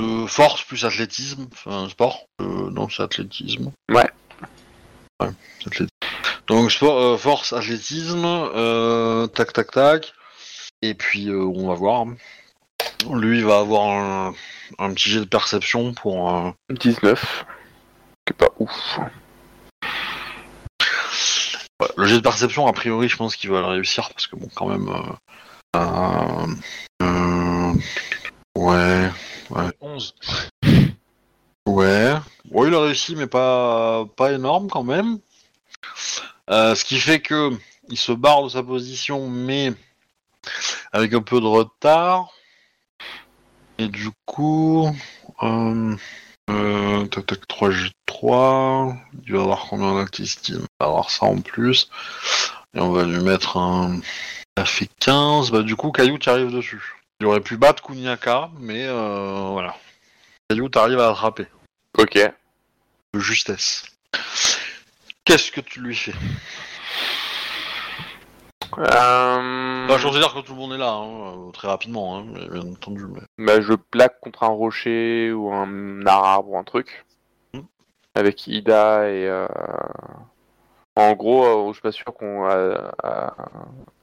de force plus athlétisme, enfin sport. Euh, non, c'est athlétisme. Ouais. Ouais, athlétisme. Donc sport, euh, force, athlétisme, euh, tac, tac, tac. Et puis on va voir. Lui il va avoir un, un petit jet de perception pour. euh, 19. C'est pas ouf. Ouais, le jet de perception, a priori, je pense qu'il va le réussir parce que bon, quand même. euh, euh, euh, ouais, 11. ouais, ouais, il a réussi, mais pas pas énorme quand même. Euh, ce qui fait que il se barre de sa position, mais avec un peu de retard. Et du coup, euh, euh, tac tac 3 G 3, il va avoir combien d'actisme Il va avoir ça en plus. Et on va lui mettre un. Ça fait 15, bah du coup Caillou t'arrive dessus. Il aurait pu battre Kuniaka, mais euh, voilà. Caillou t'arrive à attraper. Ok. De justesse. Qu'est-ce que tu lui fais? Euh... bah, Je considère que tout le monde est là, hein, euh, très rapidement, hein, bien entendu. Mais... Bah, je plaque contre un rocher ou un arbre ou un truc. Hmm. Avec Ida et. euh, En gros, euh, je suis pas sûr qu'on.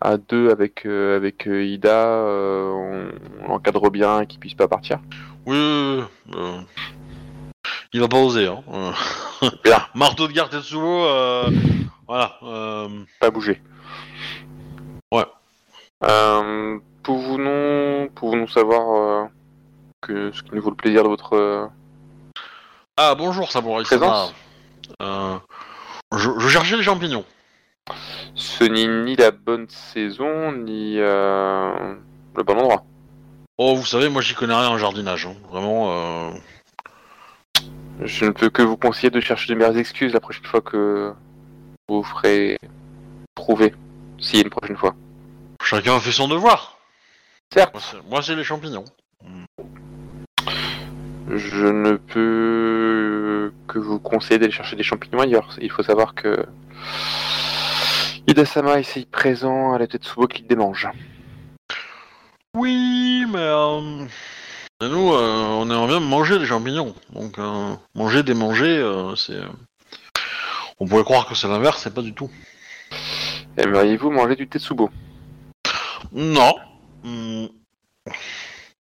À deux avec, euh, avec euh, Ida, euh, on, on l'encadre bien et qu'il puisse pas partir. Oui, euh, il va pas oser. Hein. Bien. Marteau de guerre Tetsuo, voilà. Pas bouger. Ouais. Pouvons-nous savoir que ce qui nous vaut le plaisir de votre. Ah, bonjour, Samurai Présence? Je, je cherchais les champignons. Ce n'est ni la bonne saison, ni euh, le bon endroit. Oh, vous savez, moi j'y connais rien en jardinage. hein. Vraiment, euh, Je ne peux que vous conseiller de chercher de meilleures excuses la prochaine fois que vous ferez y a une prochaine fois. chacun fait son devoir. Certes, Moi, c'est- Moi, c'est les champignons. Je ne peux que vous conseiller d'aller chercher des champignons ailleurs. Il faut savoir que Ida-sama essaye présent à la tête sous qui le démange. Oui, mais euh, nous, euh, on aimerait bien manger des champignons. Donc, euh, manger, démanger, euh, c'est. euh, On pourrait croire que c'est l'inverse, c'est pas du tout. Aimeriez-vous manger du tetsubo Non. Hmm.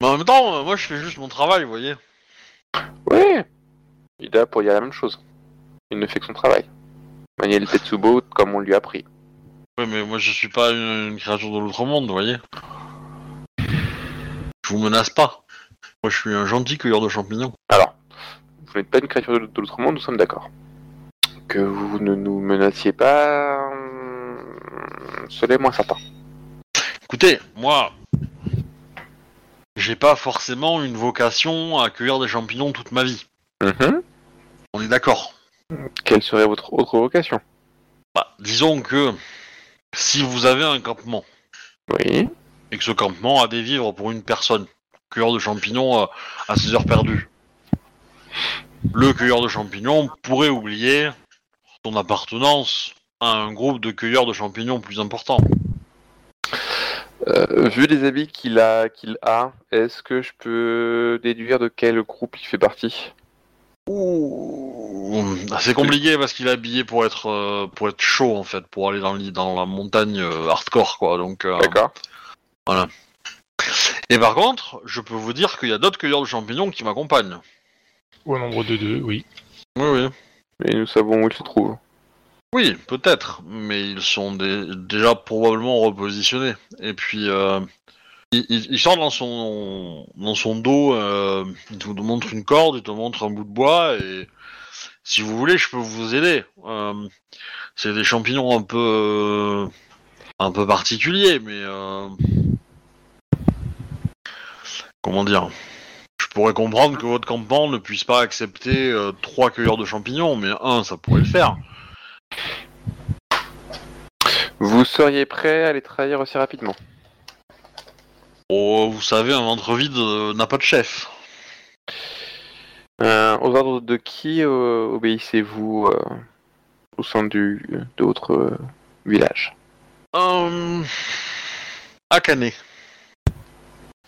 Mais en même temps, euh, moi je fais juste mon travail, vous voyez. Oui Ida pour dire la même chose. Il ne fait que son travail. Manier le tetsubo comme on lui a appris. Oui, mais moi je suis pas une, une créature de l'autre monde, vous voyez. Je vous menace pas. Moi je suis un gentil cueilleur de champignons. Alors, vous n'êtes pas une créature de, de l'autre monde, nous sommes d'accord. Que vous ne nous menaciez pas, hum, cela est moins certain. Écoutez, moi, j'ai pas forcément une vocation à cueillir des champignons toute ma vie. Mhm. On est d'accord. Quelle serait votre autre vocation? Bah, disons que si vous avez un campement Oui. et que ce campement a des vivres pour une personne, cueilleur de champignons euh, à ses heures perdues, le cueilleur de champignons pourrait oublier son appartenance à un groupe de cueilleurs de champignons plus important. Euh, vu les habits qu'il a, qu'il a, est-ce que je peux déduire de quel groupe il fait partie? Ouh, c'est compliqué parce qu'il est habillé pour être euh, pour être chaud en fait, pour aller dans, le- dans la montagne euh, hardcore quoi. Donc euh, D'accord. et par contre, je peux vous dire qu'il y a d'autres cueilleurs de champignons qui m'accompagnent. Au nombre de deux, oui. Oui oui. Et nous savons où il se trouve. Oui, peut-être, mais ils sont dé- déjà probablement repositionnés. Et puis, euh, il, sort dans son, dos, euh, il te montre une corde, il te montre un bout de bois, et si vous voulez, je peux vous aider. Euh, c'est des champignons un peu, euh, un peu particuliers, mais comment dire Je pourrais comprendre que votre campement ne puisse pas accepter trois cueilleurs de champignons, mais un, ça pourrait le faire. Vous seriez prêt à les trahir aussi rapidement? Oh, vous savez, un ventre vide euh, n'a pas de chef. Euh, Aux ordres de qui euh, obéissez-vous euh, au sein du, de votre euh, village. Akane.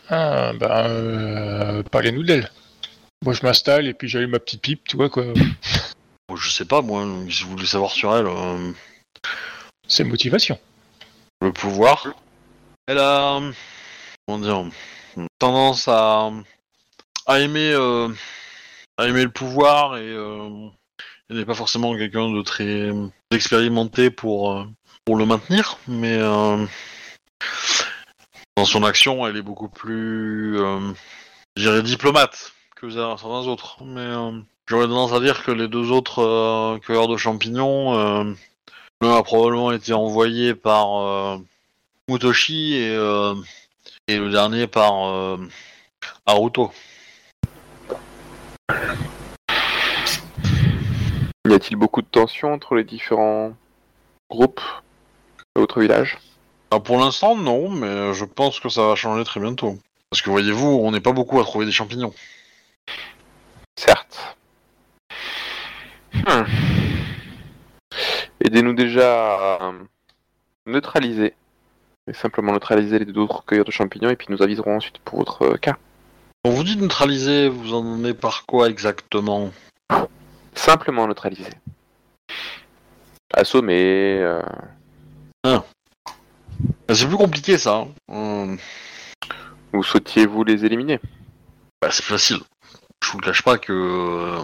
Ah, bah, euh, parlez-nous d'elle. Moi, je m'installe et puis j'allume ma petite pipe, tu vois, quoi. Je sais pas, moi, si vous voulez savoir sur elle, euh, C'est motivation. le pouvoir. Elle a, comment dire, tendance à, à aimer, euh, à aimer le pouvoir et euh, elle n'est pas forcément quelqu'un de très expérimenté pour, euh, pour le maintenir, mais dans son action, elle est beaucoup plus, je dirais, diplomate que certains autres. Mais j'aurais tendance à dire que les deux autres euh, cueilleurs de champignons, euh, l'un a probablement été envoyé par euh, Mutoshi et, et le dernier par Haruto. Y a-t-il beaucoup de tensions entre les différents groupes de votre village? Ah, pour l'instant, non, mais je pense que ça va changer très bientôt. Parce que voyez-vous, on n'est pas beaucoup à trouver des champignons. Certes. Hmm. Aidez-nous déjà à neutraliser, et simplement neutraliser les deux autres cueilleurs de champignons, et puis nous aviserons ensuite pour votre euh, cas. On vous dit neutraliser, vous en donnez par quoi exactement? Simplement neutraliser. Assommer. euh, Ah, C'est plus compliqué ça. hein. Euh, Ou souhaitiez-vous les éliminer? Bah, c'est facile. Je vous cache pas que.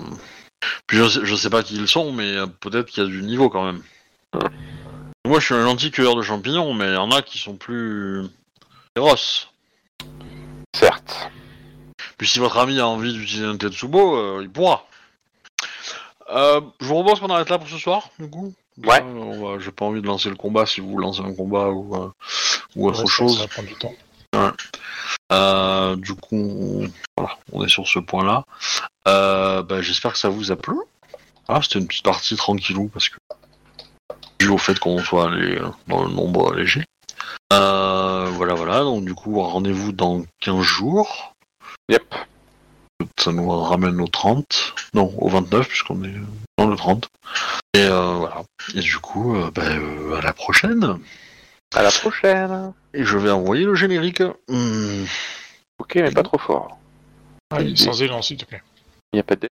Puis je sais, je sais pas qui ils sont, mais euh, peut-être qu'il y a du niveau quand même. Moi je suis un gentil cueilleur de champignons, mais il y en a qui sont plus féroces. Certes. Puis si votre ami a envie d'utiliser un Tetsubo, euh, il pourra. Euh, je vous propose qu'on arrête là pour ce soir, du coup. Ouais. Euh, J'ai pas envie de lancer le combat si vous lancez un combat ou, euh, ou autre Ouais, chose. Ça va prendre du temps. Euh, du coup, on... voilà, on est sur ce point-là. Euh, bah, J'espère que ça vous a plu. Ah, C'était une petite partie tranquillou parce que dû au fait qu'on soit allé euh, dans le nombre léger. Euh, voilà, voilà. Donc du coup, rendez-vous dans 15 jours. Yep. Ça nous ramène au 30. Non, au 29 puisqu'on est dans le 30. Et voilà. Et du coup, bah, à la prochaine. À la prochaine. Et je vais envoyer le générique. Hmm. Ok, mais pas trop fort. Allez, sans élan, s'il te plaît. Il n'y a pas de